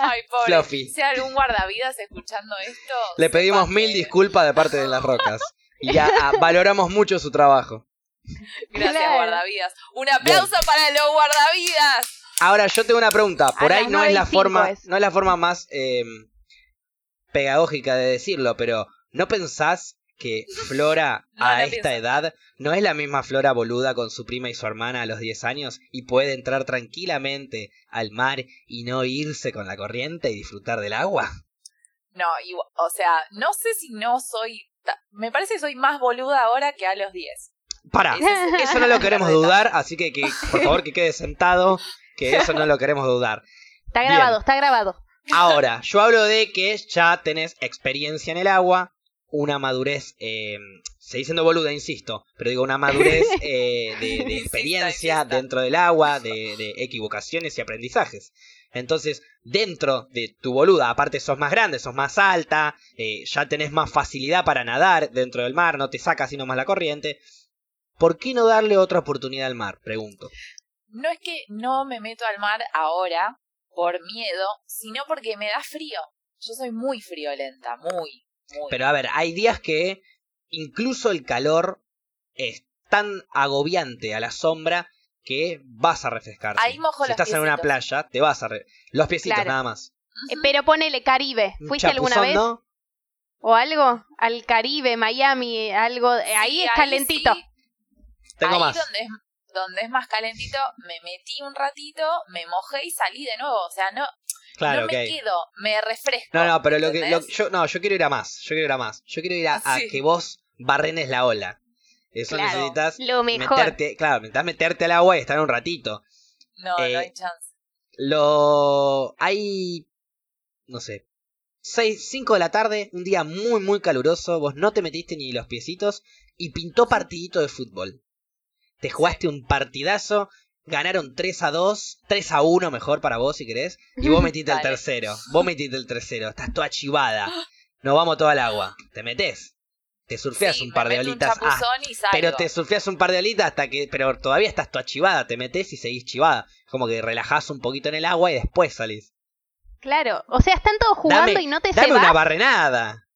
Ay, pobre. Fluffy. Si hay algún guardavidas escuchando esto. Le pedimos mil disculpas de parte de las rocas. Y ya ah, <laughs> valoramos mucho su trabajo. Gracias, Claro. guardavidas. Un aplauso para los guardavidas. Ahora, yo tengo una pregunta. Por A ahí no es la 9 y cinco forma, es. no es la forma más eh, pedagógica de decirlo, pero ¿no pensás que <laughs> Flora No, a no esta pienso. edad no es la misma Flora boluda con su prima y su hermana a los 10 años y puede entrar tranquilamente al mar y no irse con la corriente y disfrutar del agua? No, igual- o sea, no sé si no soy. ta- Me parece que soy más boluda ahora que a los 10. Para, eso no lo <laughs> queremos dudar, así que, que por favor que quede sentado, que eso no lo queremos dudar. Está Bien. grabado, está grabado. Ahora, yo hablo de que ya tenés experiencia en el agua, una madurez, eh, seguís siendo boluda, insisto, pero digo una madurez <laughs> eh, de, experiencia dentro del agua, de, de equivocaciones y aprendizajes. Entonces, dentro de tu boluda, aparte sos más grande, sos más alta, eh, ya tenés más facilidad para nadar dentro del mar, no te saca sino más la corriente. ¿Por qué no darle otra oportunidad al mar? Pregunto. No es que no me meto al mar ahora por miedo, sino porque me da frío. Yo soy muy friolenta, muy, muy. Pero a ver, hay días que incluso el calor es tan agobiante a la sombra que vas a refrescarte. Ahí mojo si los estás en una playa, te vas a... re- Los piecitos Claro. nada más. Eh, Pero ponele Caribe. ¿Fuiste alguna vez? ¿no? ¿O algo? Al Caribe, Miami, algo. eh, ahí es calentito. sí. Tengo ahí más. Donde es, donde es más calentito, me metí un ratito, me mojé y salí de nuevo. O sea, no, Claro, no me quedo, me refresco. No, no, pero lo que, yo, no, yo quiero ir a más. Yo quiero ir a más. Yo quiero ir a, que vos barrenes la ola. Eso Claro, necesitas Lo mejor. meterte, claro, necesitas meterte al agua y estar un ratito. No, eh, no hay chance. Lo. Hay. No sé. 6, 5 de la tarde, un día muy, muy caluroso. Vos no te metiste ni los piecitos. Y pintó partidito de fútbol. Te jugaste un partidazo. Ganaron 3 a 2. 3 a 1 mejor para vos si querés. Y vos <laughs> metiste el tercero. Vos metiste el tercero. Estás toda chivada. <gasps> Nos vamos todo al agua. Te metés. Te surfeas Sí, un par de olitas. Ah, pero te surfeas un par de olitas hasta que. Pero todavía estás toda chivada. Te metes y seguís chivada. Como que relajás un poquito en el agua y después salís. Claro. O sea, están todos jugando Dame- y no te Dame se una barrenada.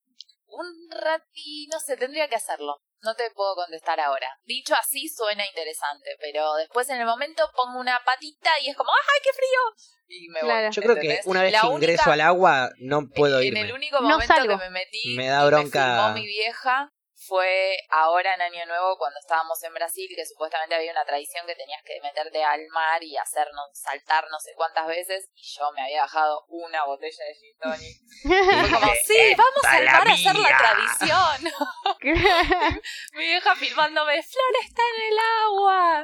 Un ratito, no sé, tendría que hacerlo. No te puedo contestar ahora. Dicho así suena interesante, pero después en el momento pongo una patita y es como, ¡ay, qué frío! Y me Claro. voy. Yo creo que una vez La que única- ingreso al agua no puedo en irme. el único No momento salgo. que me metí Me da y bronca. me mi vieja fue ahora en Año Nuevo cuando estábamos en Brasil, que supuestamente había una tradición que tenías que meterte al mar y hacernos saltar no sé cuántas veces, y yo me había bajado una botella de gin tonic. Y fue como, <laughs> sí, vamos Esta al mar a hacer la mía". tradición. <laughs> <laughs> mi vieja filmándome, Flor está en el agua.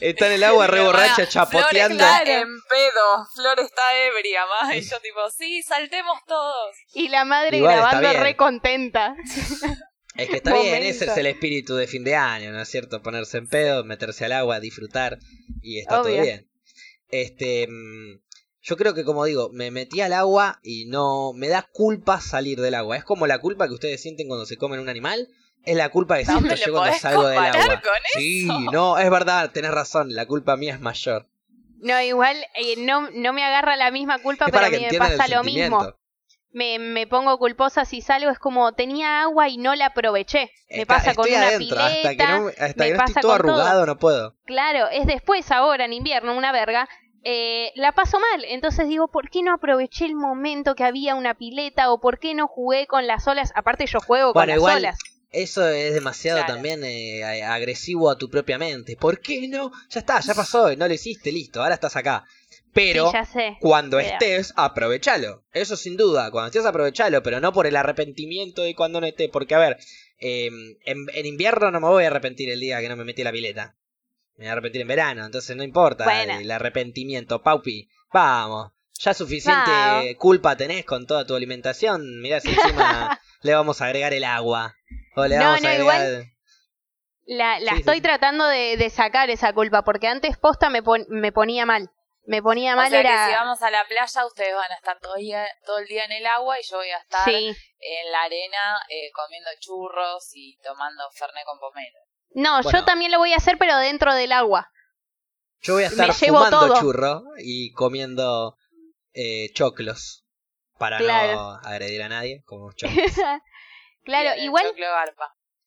Está en el agua re Mi hermana, borracha chapoteando. Flor está en pedo, Flor está ebria, más. Y yo tipo, sí, saltemos todos. y la madre Igual grabando re contenta. Es que está bien, ese es el espíritu de fin de año, ¿no es cierto? Ponerse en pedo, meterse al agua, disfrutar y está todo Obvio. bien. Este, mm, yo creo que como digo, me metí al agua y no me da culpa salir del agua. Es como la culpa que ustedes sienten cuando se comen un animal, es la culpa que siento yo cuando salgo del agua. con Sí, no, es verdad, tenés razón, la culpa mía es mayor. No, igual eh, no, no me agarra la misma culpa, Es pero para a mí me pasa lo mismo. Me, me pongo culposa si salgo, es como tenía agua y no la aproveché. Me Está- pasa con una adentro, pileta. hasta que no, hasta me que no pasa estoy todo arrugado no puedo. Claro, es después ahora en invierno, una verga, eh, la paso mal. Entonces digo, ¿por qué no aproveché el momento que había una pileta o por qué no jugué con las olas? Aparte yo juego con las olas. eso es demasiado Claro. también eh, agresivo a tu propia mente. ¿Por qué no? Ya está, ya pasó, no lo hiciste, listo, ahora estás acá. Pero Sí, ya sé. cuando estés, aprovechalo. Eso sin duda, cuando estés, aprovechalo, pero no por el arrepentimiento de cuando no esté. Porque, a ver, eh, en, en invierno no me voy a arrepentir el día que no me metí la pileta. Me voy a arrepentir en verano, entonces no importa Bueno. el arrepentimiento. Paupi, vamos. Ya suficiente culpa tenés con toda tu alimentación. Mirá si encima <laughs> le vamos a agregar el agua. O le No, vamos no, a igual- agregar... La, la sí, estoy sí. tratando de, de sacar esa culpa porque antes posta me, pon- me ponía mal. Me ponía O mal sea era... que si vamos a la playa, ustedes van a estar todo, día- todo el día en el agua y yo voy a estar Sí. en la arena eh, comiendo churros y tomando fernet con pomelo. No, Bueno. yo también lo voy a hacer pero dentro del agua. Yo voy a estar fumando todo. churro y comiendo eh, choclos. Para Claro. no agredir a nadie, como <laughs> choclos. claro, igual,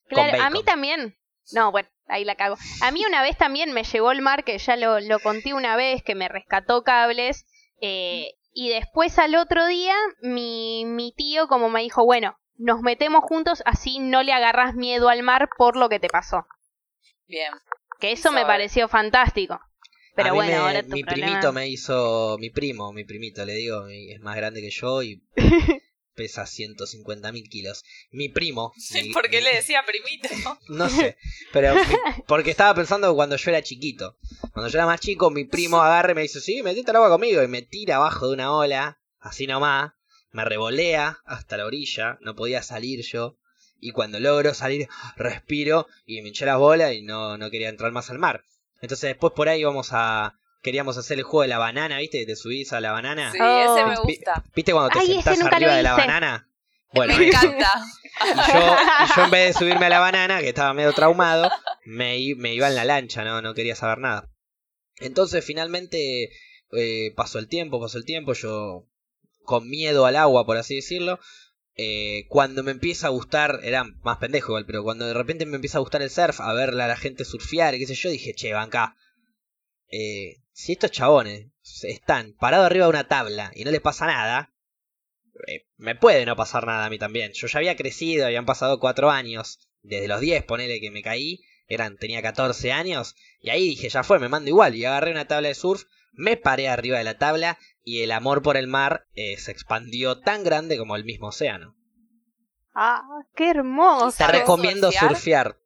claro, a mí también. No, bueno, ahí la cago. A mí una vez también me llevó el mar, que ya lo, lo conté una vez, que me rescató cables. eh, y después al otro día, mi, mi tío como me dijo, bueno, nos metemos juntos, así no le agarras miedo al mar por lo que te pasó. Bien. Que eso me pareció fantástico. Pero A mí bueno, me- ahora tu mi problema- primito me hizo, mi primo, mi primito, le digo, es más grande que yo y <laughs> pesa 150 mil kilos. Mi primo. <laughs> mi- ¿Por qué mi- le decía primito? <laughs> No sé, pero mi- <laughs> porque estaba pensando cuando yo era chiquito. Cuando yo era más chico, mi primo agarra y me dice, sí, metete al agua conmigo. Y me tira abajo de una ola, así nomás. Me revolea hasta la orilla, no podía salir yo. Y cuando logro salir, respiro y me hinché las bolas y no, no quería entrar más al mar. Entonces después por ahí vamos a... Queríamos hacer el juego de la banana, ¿viste? Que te subís a la banana. Sí, Oh. ese me gusta. ¿Viste cuando te Ay, sentás arriba de la banana? Bueno, me encanta. Y yo, y yo en vez de subirme a la banana, que estaba medio traumado, me, me iba en la lancha, no, no quería saber nada. Entonces finalmente eh, pasó el tiempo, pasó el tiempo, yo con miedo al agua, por así decirlo. eh, cuando me empieza a gustar, era más pendejo igual, pero cuando de repente me empieza a gustar el surf, a ver a la gente surfear y qué sé yo, dije, che, banca. Eh, si estos chabones están parados arriba de una tabla y no les pasa nada, eh, me puede no pasar nada a mí también. Yo ya había crecido, habían pasado cuatro años, desde los 10, ponele que me caí, eran, tenía 14 años, y ahí dije, ya fue, me mando igual, y agarré una tabla de surf, me paré arriba de la tabla, y el amor por el mar eh, se expandió tan grande como el mismo océano. Ah, qué hermoso. Te ¿Sabes recomiendo surfear? surfear.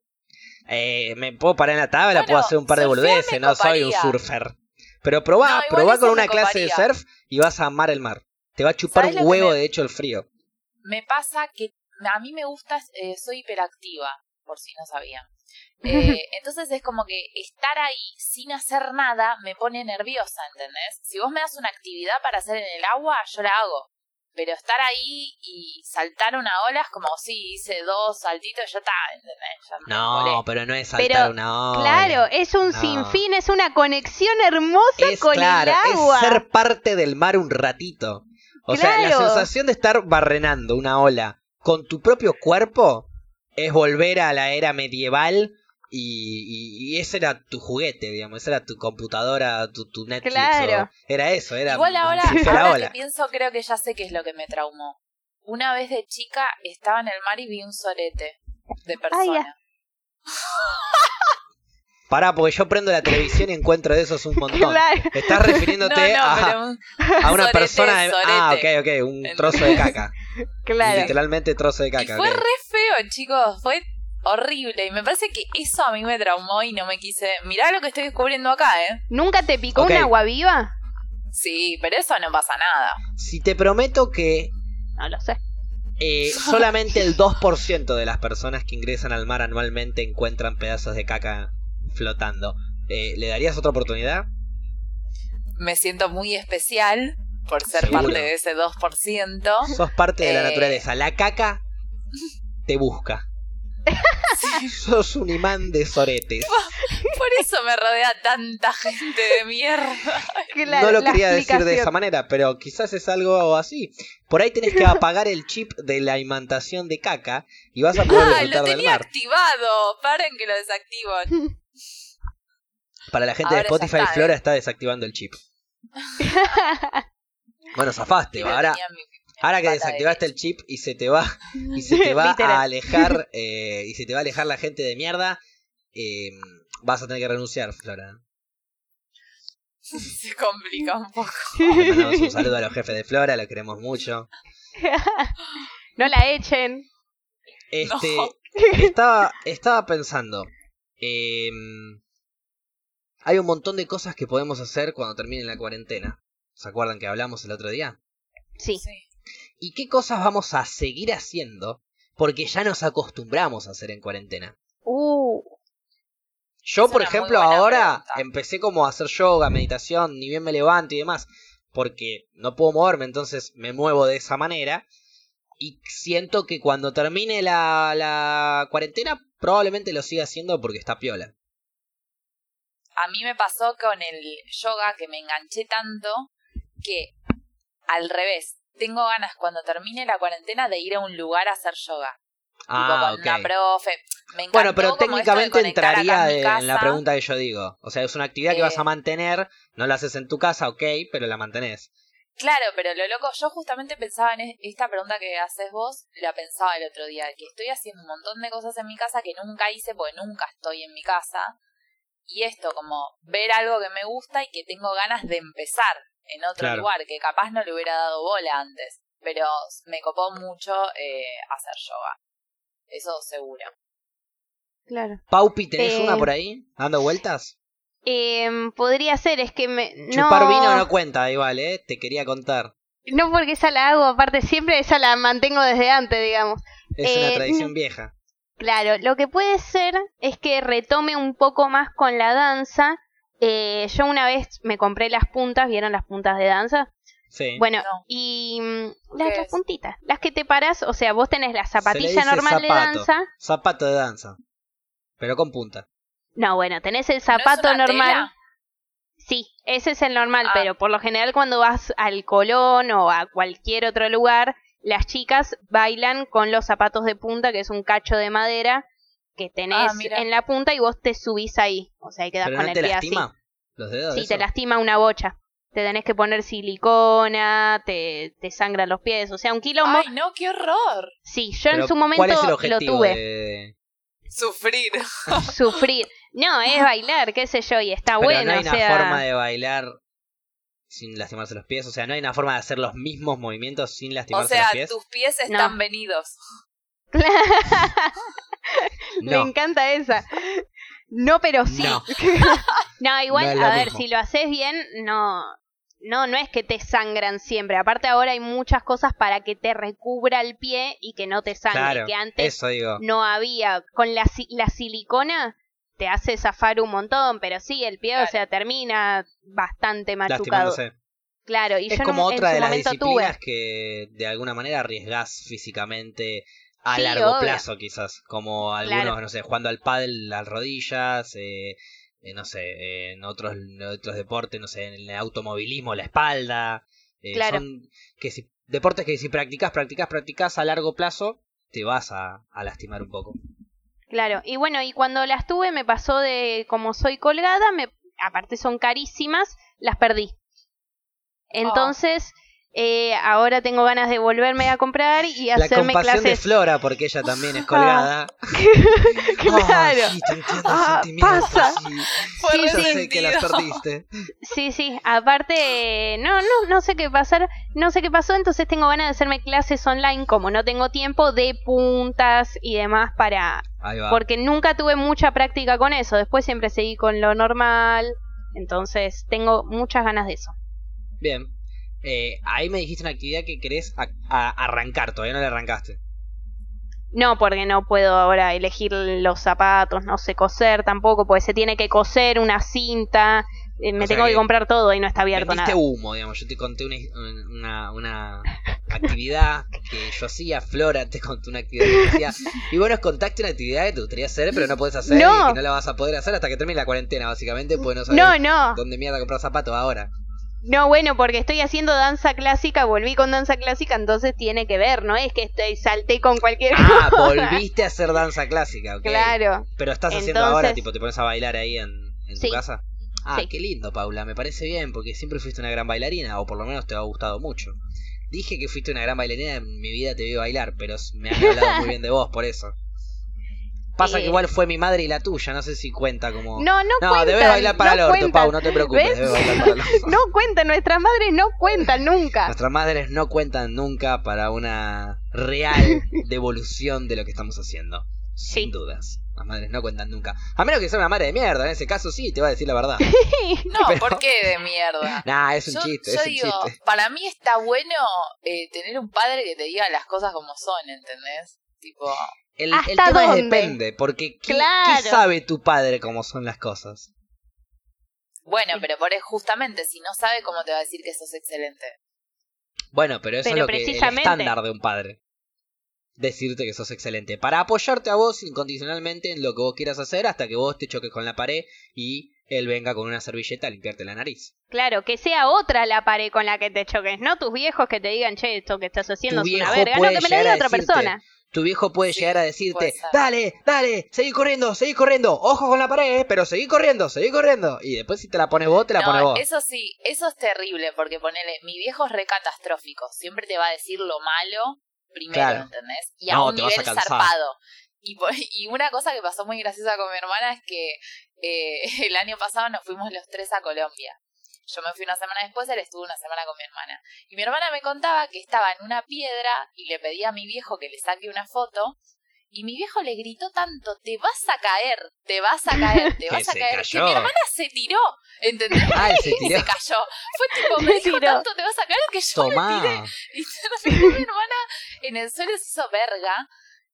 Eh, me puedo parar en la tabla, Bueno, puedo hacer un par de boludeces, no soy un surfer. Pero probá, No, probá con una clase de surf y vas a amar el mar. Te va a chupar ¿Sabes un huevo, me- de hecho, el frío. Me pasa que a mí me gusta, eh, soy hiperactiva, por si no sabían. <laughs> Eh, entonces es como que estar ahí sin hacer nada me pone nerviosa, ¿entendés? Si vos me das una actividad para hacer en el agua, yo la hago. Pero estar ahí y saltar una ola es como, sí, hice dos saltitos y ya está, ¿entendés? Ya me No, volé. pero no es saltar Pero, una ola. Claro, es un No. sinfín, es una conexión hermosa es con claro, el agua. es ser parte del mar un ratito. O sea, la sensación de estar barrenando una ola con tu propio cuerpo es volver a la era medieval y, y- y ese era tu juguete, digamos, esa era tu computadora, tu, tu Netflix. Claro. o- era eso, era Igual ahora, <laughs> ahora ola. que pienso, creo que ya sé qué es lo que me traumó. Una vez de chica estaba en el mar y vi un sorete de persona. ah. <laughs> Pará, porque yo prendo la televisión y encuentro de esos un montón. Claro. Estás refiriéndote <laughs> no, no, a, pero un- a una sorete, persona de... Ah, ok, ok, un trozo de caca. Claro. Literalmente trozo de Y caca. fue ok. re feo, chicos. Fue horrible. Y me parece que eso a mí me traumó y no me quise. Mirá lo que estoy descubriendo acá, ¿eh? ¿Nunca te picó un agua viva? Sí, pero eso no pasa nada. Si te prometo que No lo sé. eh, <laughs> solamente el 2% de las personas que ingresan al mar anualmente encuentran pedazos de caca flotando, eh, ¿le darías otra oportunidad? Me siento muy especial por ser Seguro. parte de ese 2%. Sos parte de la Eh. naturaleza. La caca <laughs> te busca. Sos un imán de soretes. Por eso me rodea tanta gente de mierda. Claro, no lo quería decir de esa manera, pero quizás es algo así. Por ahí tenés que <laughs> apagar el chip de la imantación de caca y vas a poder Ah, disfrutar lo del tenía mar. activado. Paren que lo desactivo. <laughs> Para la gente de Ahora Spotify, está, Flora ¿eh? está desactivando el chip. <laughs> Bueno, zafaste. Ahora, ahora que desactivaste el chip y se te va <laughs> y se te va a alejar <laughs> eh, y se te va a alejar la gente de mierda, eh, vas a tener que renunciar, Flora. <laughs> Se complica un poco. Mandamos un saludo a los jefes de Flora, los queremos mucho. no la echen. Este, No. estaba, estaba pensando. eh, hay un montón de cosas que podemos hacer cuando termine la cuarentena. ¿Se acuerdan que hablamos el otro día? Sí. Sí. ¿Y qué cosas vamos a seguir haciendo? Porque ya nos acostumbramos a hacer en cuarentena. Uh, Yo, por ejemplo, ahora pregunta. empecé como a hacer yoga, meditación, ni bien me levanto y demás, porque no puedo moverme, entonces me muevo de esa manera. Y siento que cuando termine la, la cuarentena, probablemente lo siga haciendo porque está piola. A mí me pasó con el yoga que me enganché tanto que al revés, tengo ganas cuando termine la cuarentena de ir a un lugar a hacer yoga. tipo Ah, una profe. Me encantó Bueno, pero de técnicamente entraría en mi de- en la pregunta que yo digo. O sea, es una actividad que Eh. vas a mantener, no la haces en tu casa, ok, pero la mantenés. Claro, pero lo loco, yo justamente pensaba en es- esta pregunta que haces vos, la pensaba el otro día, que estoy haciendo un montón de cosas en mi casa que nunca hice porque nunca estoy en mi casa. Y esto, como ver algo que me gusta y que tengo ganas de empezar en otro Claro. lugar, que capaz no le hubiera dado bola antes. Pero me copó mucho eh, hacer yoga. Eso seguro. claro. Paupi, ¿tenés Eh. una por ahí? ¿Dando vueltas? Em, podría ser, es que me. No, Chupar vino no cuenta, igual, ¿eh? Te quería contar. no porque esa la hago, aparte siempre esa la mantengo desde antes, digamos. Es una Eh, tradición vieja. Claro, lo que puede ser es que retome un poco más con la danza. Eh, yo una vez me compré las puntas, ¿vieron las puntas de danza? Sí. Bueno, No. y mm, las, ¿Qué las es? puntitas, las que te paras, o sea, vos tenés la zapatilla normal de danza. Zapato de danza. Pero con punta. No, bueno, tenés el ¿No es zapato normal. tela? Sí, ese es el normal, Ah. pero por lo general cuando vas al Colón o a cualquier otro lugar, las chicas bailan con los zapatos de punta, que es un cacho de madera que tenés Ah, mira. en la punta y vos te subís ahí. O sea, y quedás ¿Pero con no el te pie así. lastima? ¿Los dedos? Sí, eso? te lastima una bocha. Te tenés que poner silicona, te, te sangran los pies, o sea, un quilombo. Ay, no, qué horror. Sí, yo Pero, en su momento ¿Cuál es el lo tuve. de- Sufrir. <laughs> <laughs> Sufrir. No, es bailar, qué sé yo, y está Pero bueno, no hay o una sea. forma de bailar sin lastimarse los pies. O sea, no hay una forma de hacer los mismos movimientos sin O lastimarse sea, los pies. tus pies están No. venidos. <laughs> Me No. encanta esa. No, pero sí. No. <laughs> No, igual, No a ver, mismo. si lo haces bien, no. No, no es que te sangran siempre. Aparte ahora hay muchas cosas para que te recubra el pie y que no te sangre. Claro, que antes eso digo. no había. Con la, la silicona te hace zafar un montón, pero sí, el pie, o sea, termina bastante machucado. Claro, y Es yo en como en otra su de las disciplinas tuve. que de alguna manera arriesgás físicamente a Sí, largo obvio. plazo, quizás. Como algunos, Claro. no sé, jugando al pádel, las rodillas, eh, eh, no sé, eh, en otros, en otros deportes, no sé, en el automovilismo, la espalda. eh, Claro. Son que si, deportes que si practicas, practicas, practicas a largo plazo, te vas a, a lastimar un poco. Claro, y bueno, y cuando las tuve me pasó de como soy colgada, me aparte son carísimas, las perdí. Entonces, eh, ahora tengo ganas de volverme a comprar y La hacerme compasión de clases. Flora, porque ella también es colgada. <laughs> claro. Ah, sí, te entiendo, Ah, pasa. sí. Sí, sé que las perdiste. Sí, sí, aparte, no, no, no sé qué pasar, no sé qué pasó, entonces tengo ganas de hacerme clases online, como no tengo tiempo, de puntas y demás para, Ahí va. porque nunca tuve mucha práctica con eso, después siempre seguí con lo normal, entonces tengo muchas ganas de eso. Bien. Eh, ahí me dijiste una actividad que querés a- a- arrancar, todavía no la arrancaste. No, porque no puedo ahora elegir los zapatos, no sé coser tampoco, porque se tiene que coser una cinta, eh, me O tengo que, que comprar todo y no está abierto nada. humo, digamos. Yo te conté una, una, una actividad que yo hacía, Flora te contó una actividad que hacía. <laughs> Y bueno, contaste una actividad que te gustaría hacer, pero no puedes hacer No. y que no la vas a poder hacer hasta que termine la cuarentena, básicamente, pues no sabes No, no, dónde mierda comprar zapatos ahora. No, bueno, porque estoy haciendo danza clásica, volví con danza clásica, entonces tiene que ver, ¿no? Es que estoy, salté con cualquier Ah, cosa. volviste a hacer danza clásica, ok. Claro. Pero estás haciendo Entonces- ahora, tipo, te pones a bailar ahí en, en Sí. tu casa. Ah, Sí. qué lindo, Paula, me parece bien, porque siempre fuiste una gran bailarina, o por lo menos te ha gustado mucho. Dije que fuiste una gran bailarina, en mi vida te vi bailar, pero me han hablado muy bien de vos, por eso. Pasa que Eh. igual fue mi madre y la tuya, no sé si cuenta como... No, no, No, cuentan. debes bailar para no el orto, cuentan. Pau, no te preocupes, debes bailar para el orto. <laughs> No cuentan, nuestras madres no cuentan nunca. Nuestras madres no cuentan nunca para una real <laughs> devolución de lo que estamos haciendo. Sin dudas. Las madres no cuentan nunca. A menos que sea una madre de mierda, en ese caso sí, te va a decir la verdad. <laughs> No, Pero- ¿por qué de mierda? Nah, es un yo, chiste, yo es un digo, chiste. para mí está bueno eh, tener un padre que te diga las cosas como son, ¿entendés? Tipo, El, el ¿Hasta tema es depende, porque ¿qué, Claro. qué sabe tu padre cómo son las cosas? bueno, pero por justamente, si no sabe cómo te va a decir que sos excelente. Bueno, pero eso Pero es lo que el precisamente- estándar de un padre. Decirte que sos excelente. Para apoyarte a vos incondicionalmente en lo que vos quieras hacer hasta que vos te choques con la pared y él venga con una servilleta a limpiarte la nariz. Claro, que sea otra la pared con la que te choques, no tus viejos que te digan, che, esto que estás haciendo Tu es una verga. No, que me lo llegar diga otra decirte, persona. Tu viejo puede Sí, llegar a decirte, dale, dale, seguí corriendo, seguí corriendo, ojo con la pared, pero seguí corriendo, seguí corriendo. Y después si te la pones vos, te la pones No, vos. eso sí, eso es terrible, porque ponele, mi viejo es recatastrófico, siempre te va a decir lo malo primero, Claro. ¿entendés? Y a un te vas a nivel cansar. zarpado. Y una cosa que pasó muy graciosa con mi hermana es que eh, <laughs> el año pasado nos fuimos los tres a Colombia. Yo me fui una semana después, él estuvo una semana con mi hermana. Y mi hermana me contaba que estaba en una piedra y le pedía a mi viejo que le saque una foto. Y mi viejo le gritó tanto, te vas a caer, te vas a caer, <laughs> te Que vas a caer, que cayó. mi hermana se tiró, ¿entendés? <laughs> Ah, él se <laughs> Y tiró. se cayó. Fue tipo, me dijo tanto, te vas a caer que yo me tiré. Tomá. Y mi hermana en el suelo se hizo verga.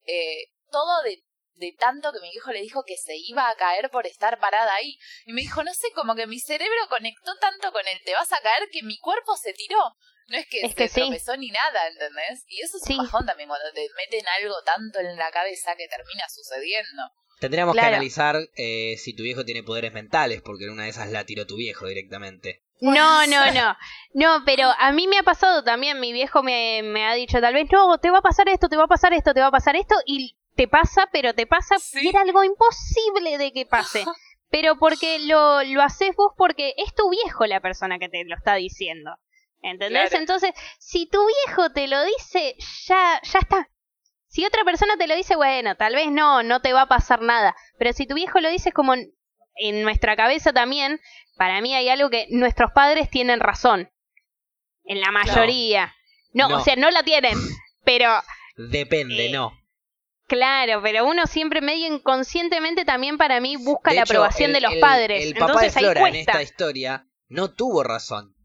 eh, todo de, de tanto que mi hijo le dijo que se iba a caer por estar parada ahí. Y me dijo, no sé, como que mi cerebro conectó tanto con el te vas a caer que mi cuerpo se tiró. No es que Es se que sí. tropezó ni nada, ¿entendés? Y eso es Sí. un bajón también cuando te meten algo tanto en la cabeza que termina sucediendo. Tendríamos que analizar eh, si tu viejo tiene poderes mentales, porque en una de esas la tiró tu viejo directamente. No, no, no. No, pero a mí me ha pasado también, mi viejo me, me ha dicho tal vez, no, te va a pasar esto, te va a pasar esto, te va a pasar esto, y te pasa, pero te pasa, Sí. y era algo imposible de que pase. <laughs> Pero porque lo, lo haces vos porque es tu viejo la persona que te lo está diciendo. ¿Entendés? Claro. Entonces, si tu viejo te lo dice, ya, ya está. Si otra persona te lo dice, bueno, tal vez no, no te va a pasar nada. Pero si tu viejo lo dice es como en- en nuestra cabeza también, para mí hay algo que nuestros padres tienen razón. En la mayoría. No, No. o sea, no la tienen. Pero, Depende, Eh, no. Claro, pero uno siempre medio inconscientemente también para mí busca De la hecho, aprobación el- de los el- padres. El papá Entonces de Flora en esta historia no tuvo razón.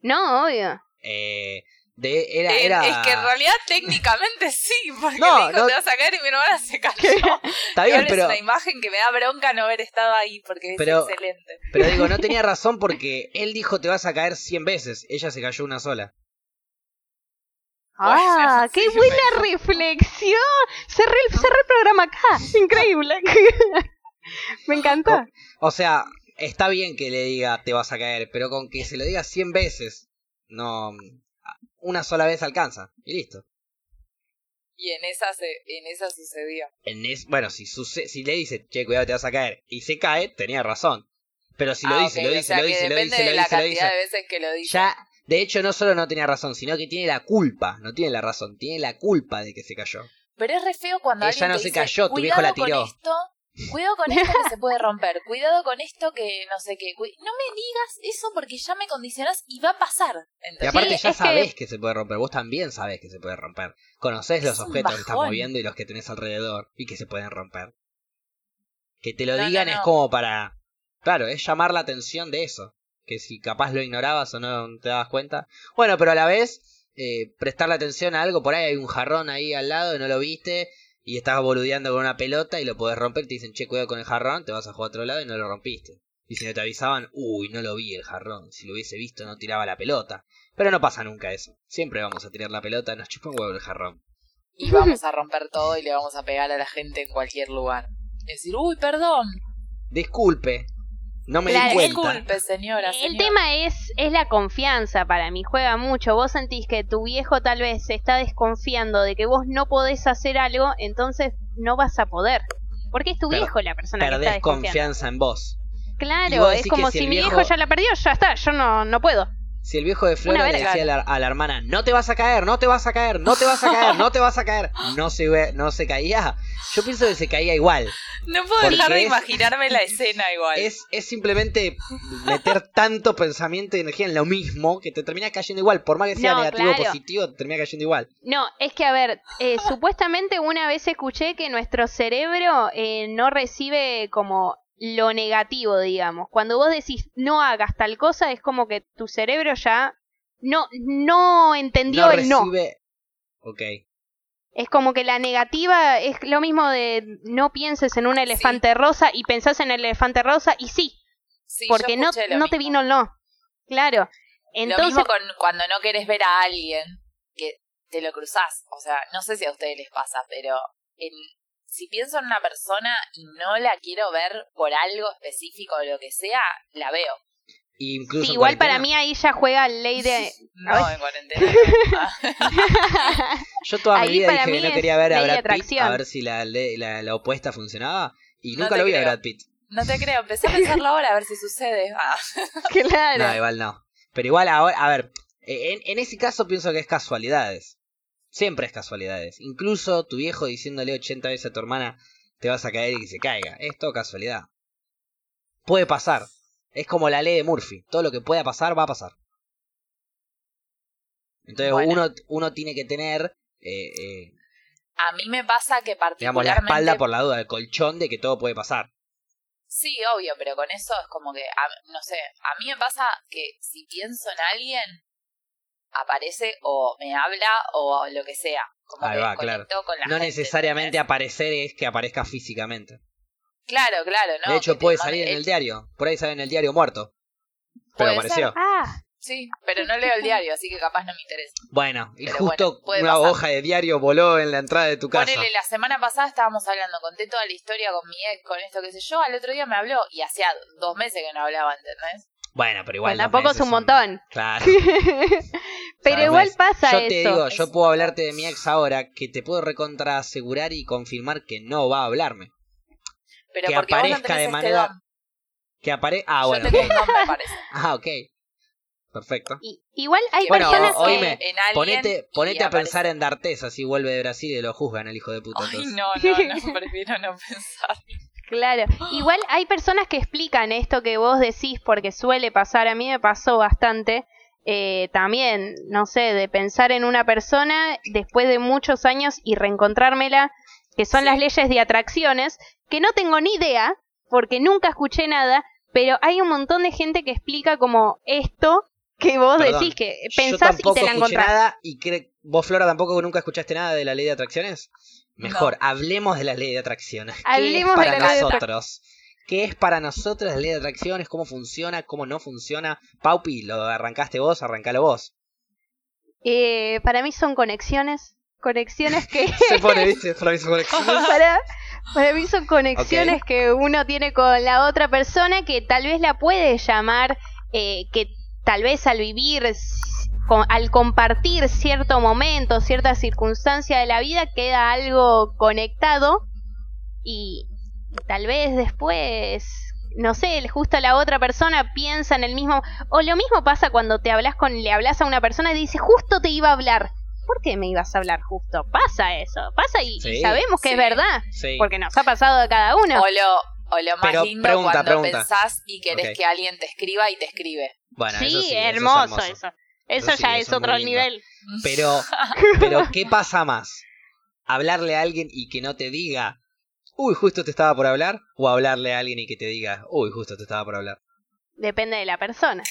No, obvio. Eh, de, era, Eh, era... Es que en realidad técnicamente <laughs> sí, porque No, dijo no- te vas a caer y mi hermana se cayó. <laughs> Está bien, Igual <laughs> pero, Es una imagen que me da bronca no haber estado ahí porque es Pero- excelente. pero digo, no tenía razón porque él dijo te vas a caer 100 veces. Ella se cayó una sola. Ah, qué buena reflexión. Cerré el, cerré el programa acá. <laughs> Increíble. <laughs> Me encantó. O sea, está bien que le diga te vas a caer, pero con que se lo diga 100 veces, no... Una sola vez alcanza. Y listo. Y en esa, se, en esa sucedió. En es, bueno, si, suce- si le dice, che, cuidado, te vas a caer, y se cae, tenía razón. Pero si lo Ah, dice, lo o dice, sea lo que dice, lo depende dice, de lo la dice, lo cantidad dice, de veces que lo dice. ya, de hecho, no solo no tenía razón, sino que tiene la culpa, no tiene la razón, tiene la culpa de que se cayó. Pero es re feo cuando Ella alguien no te se dice, cayó, tu viejo "Cuidado la tiró". Con esto, cuidado con esto que se puede romper. <laughs> Cuidado con esto que no sé qué. No me digas eso porque ya me condicionás y va a pasar. Y aparte Sí, ya que- sabés que... se puede romper, vos también sabés que se puede romper. Conocés los Es objetos que estás moviendo y los que tenés alrededor y que se pueden romper. Que te lo No, no, digan es como para... Claro, es llamar la atención de eso. Que si capaz lo ignorabas o no te dabas cuenta. Bueno, pero a la vez, eh, prestarle atención a algo, por ahí hay un jarrón ahí al lado y no lo viste. Y estás boludeando con una pelota y lo podés romper. Te dicen, che, cuidado con el jarrón, te vas a jugar a otro lado y no lo rompiste. Y si no te avisaban, uy, no lo vi el jarrón. Si lo hubiese visto, no tiraba la pelota. Pero no pasa nunca eso. Siempre vamos a tirar la pelota, nos chupa un huevo el jarrón. Y vamos a romper todo y le vamos a pegar a la gente en cualquier lugar. Decir, uy, perdón. Disculpe, no me Claro, di cuenta. Disculpe, señora. El tema es, es la confianza para mí, juega mucho. Vos sentís que tu viejo tal vez se está desconfiando de que vos no podés hacer algo, entonces no vas a poder. Porque es tu viejo la persona que está Perdés desconfiando. confianza en vos. Claro, es como si, mi viejo... ya la perdió, ya está, yo no, no puedo. Si el viejo de Flora le decía a la, a la, hermana, no te vas a caer, no te vas a caer, no te vas a caer, no te vas a caer, <laughs> no se, no se caía, yo pienso que se caía igual. No puedo dejar de imaginarme la escena igual. Es, es simplemente meter tanto pensamiento y energía en lo mismo que te termina cayendo igual. Por más que sea negativo o positivo, te termina cayendo igual. No, es que a ver, eh, supuestamente una vez escuché que nuestro cerebro eh, no recibe como lo negativo, digamos. Cuando vos decís no hagas tal cosa, es como que tu cerebro ya no, no entendió el no. Ok. Es como que la negativa es lo mismo de no pienses en un elefante rosa y pensás en el elefante rosa y sí. porque no, no te vino el no. Claro. Entonces, lo mismo con cuando no querés ver a alguien que te lo cruzás. O sea, no sé si a ustedes les pasa, pero en, si pienso en una persona y no la quiero ver por algo específico o lo que sea, la veo. Incluso sí, igual para mí ahí ya juega ley de... No, en cuarentena. <laughs> Yo toda mi vida dije que no quería ver a Brad Pitt a ver si la, la, opuesta funcionaba y nunca lo vi a Brad Pitt. No te creo, empecé a <laughs> pensarlo ahora a ver si sucede. Ah. Claro. No, igual no. Pero igual ahora, a ver, en, en ese caso pienso que es casualidades. Siempre es casualidades. Incluso tu viejo diciéndole 80 veces a tu hermana te vas a caer y que se caiga. Es todo casualidad. Puede pasar. Es como la ley de Murphy. Todo lo que pueda pasar va a pasar. Entonces uno, uno tiene que tener... Eh, eh, a mí me pasa que particularmente... Digamos, la espalda por la duda, el colchón de que todo puede pasar. Sí, obvio, pero con eso es como que, no sé, a mí me pasa que si pienso en alguien, aparece o me habla o lo que sea. Como Ahí va, claro. no necesariamente aparecer es que aparezca físicamente. Claro, claro, ¿no? De hecho, puede salir en el diario. Por ahí sale en el diario muerto. Pero apareció. Ah. Sí, pero no leo el diario, así que capaz no me interesa. Bueno, y justo una hoja de diario voló en la entrada de tu casa. Ponele, la semana pasada estábamos hablando, conté toda la historia con mi ex, con esto que sé yo, al otro día me habló y hacía dos meses que no hablaba, ¿entendés? Bueno, pero igual. tampoco es un montón. Claro. <laughs> pero igual pasa yo te digo, yo puedo hablarte de mi ex ahora que te puedo recontra asegurar y confirmar que no va a hablarme. Pero que aparezca de este manera. que aparezca. Ah, bueno. <laughs> ah, ok. Perfecto. igual hay personas que... en ponete, ponete a pensar en D'Artes, así vuelve de Brasil y lo juzgan el hijo de puta. Ay, no, no, no, <laughs> prefiero no pensar. Claro, igual hay personas que explican esto que vos decís porque suele pasar, a mí me pasó bastante, eh, también, no sé, de pensar en una persona después de muchos años y reencontrármela, que son las leyes de atracciones, que no tengo ni idea, porque nunca escuché nada, pero hay un montón de gente que explica como esto que vos decís que pensás y te la encontrás. Nada y vos Flora tampoco nunca escuchaste nada de la ley de atracciones. Mejor, hablemos de la ley de atracciones. Hablemos ¿Qué es para nosotros? ¿Qué es para nosotros la ley de atracciones? ¿Cómo funciona? ¿Cómo no funciona? Paupi, ¿lo arrancaste vos? Arrancalo vos. Eh, para mí son conexiones. Conexiones que. <laughs> Se pone, ¿viste? Para mí son conexiones. <laughs> para, mí son conexiones que uno tiene con la otra persona que tal vez la puede llamar, eh, que tal vez al vivir al compartir cierto momento, cierta circunstancia de la vida, queda algo conectado y tal vez después, no sé, justo la otra persona piensa en el mismo, o lo mismo pasa cuando te hablas con, le hablas a una persona y dice, justo te iba a hablar. ¿Por qué me ibas a hablar justo? Pasa eso, pasa y, sabemos que es verdad, porque nos ha pasado a cada uno. O lo, o lo más lindo cuando pensás y querés que alguien te escriba y te escribe. Bueno, sí, hermoso, eso. Eso, ya es otro nivel. Pero, <laughs> pero, ¿qué pasa más? ¿Hablarle a alguien y que no te diga, uy, justo te estaba por hablar? ¿O hablarle a alguien y que te diga, uy, justo te estaba por hablar? Depende de la persona.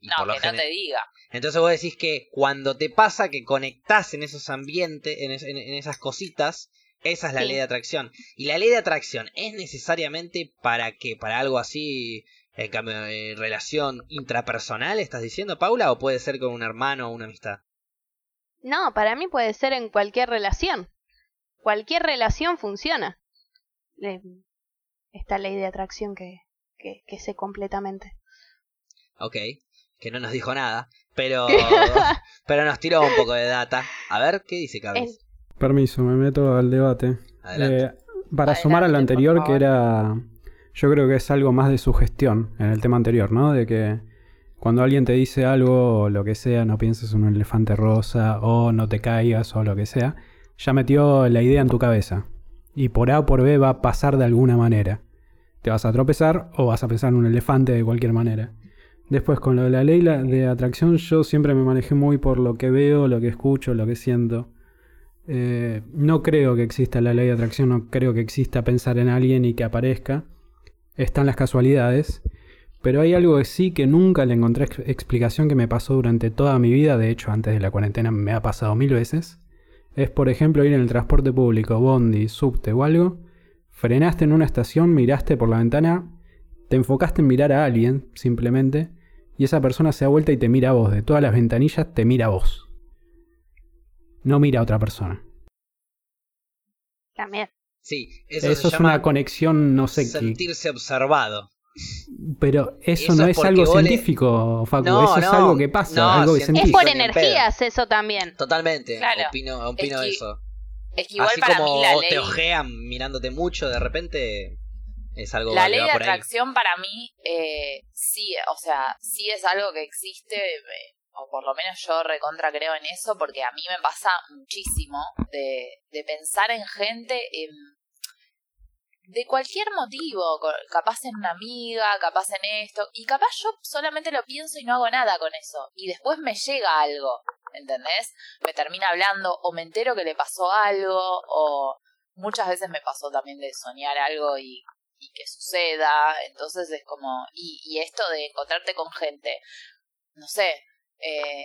no, que no te diga. Entonces vos decís que cuando te pasa que conectás en esos ambientes, en, esas cositas, esa es la ley de atracción. Y la ley de atracción es necesariamente para que, para algo así en cambio, relación intrapersonal, ¿estás diciendo, Paula? ¿O puede ser con un hermano o una amistad? No, para mí puede ser en cualquier relación. Cualquier relación funciona. Esta ley de atracción que, que, sé completamente. Ok, que no nos dijo nada, pero, <laughs> pero nos tiró un poco de data. A ver, ¿qué dice Cabez? Permiso, me meto al debate. Eh, para sumar a lo anterior, que era yo creo que es algo más de sugestión en el tema anterior, ¿no? De que cuando alguien te dice algo o lo que sea, no pienses en un elefante rosa o no te caigas o lo que sea, ya metió la idea en tu cabeza. Y por A o por B va a pasar de alguna manera. Te vas a tropezar o vas a pensar en un elefante de cualquier manera. Después, con lo de la ley de atracción, yo siempre me manejé muy por lo que veo, lo que escucho, lo que siento. Eh, no creo que exista la ley de atracción, no creo que exista pensar en alguien y que aparezca. Están las casualidades. Pero hay algo que sí que nunca le encontré explicación que me pasó durante toda mi vida, de hecho antes de la cuarentena me ha pasado mil veces. Es por ejemplo ir en el transporte público, bondi, subte o algo, frenaste en una estación, miraste por la ventana, te enfocaste en mirar a alguien simplemente, y esa persona se da vuelta y te mira a vos, de todas las ventanillas te mira a vos. No mira a otra persona. También. Sí, eso, es una conexión, no sé qué. Sentirse observado. Pero eso, no es, algo científico, Facu. eso es algo que pasa, algo que Es por energías eso también. Totalmente. Opino, opino eso. Es que igual para mí la ley... te ojean mirándote mucho, de repente es algo La ley de atracción para mí, eh, sí, o sea, sí es algo que existe, eh, o por lo menos yo recontra creo en eso, porque a mí me pasa muchísimo de, de pensar en gente, en de cualquier motivo, capaz en una amiga, capaz en esto, y capaz yo solamente lo pienso y no hago nada con eso, y después me llega algo, ¿entendés? Me termina hablando o me entero que le pasó algo, o muchas veces me pasó también de soñar algo y, que suceda, entonces es como, y, y esto de encontrarte con gente, no sé, eh,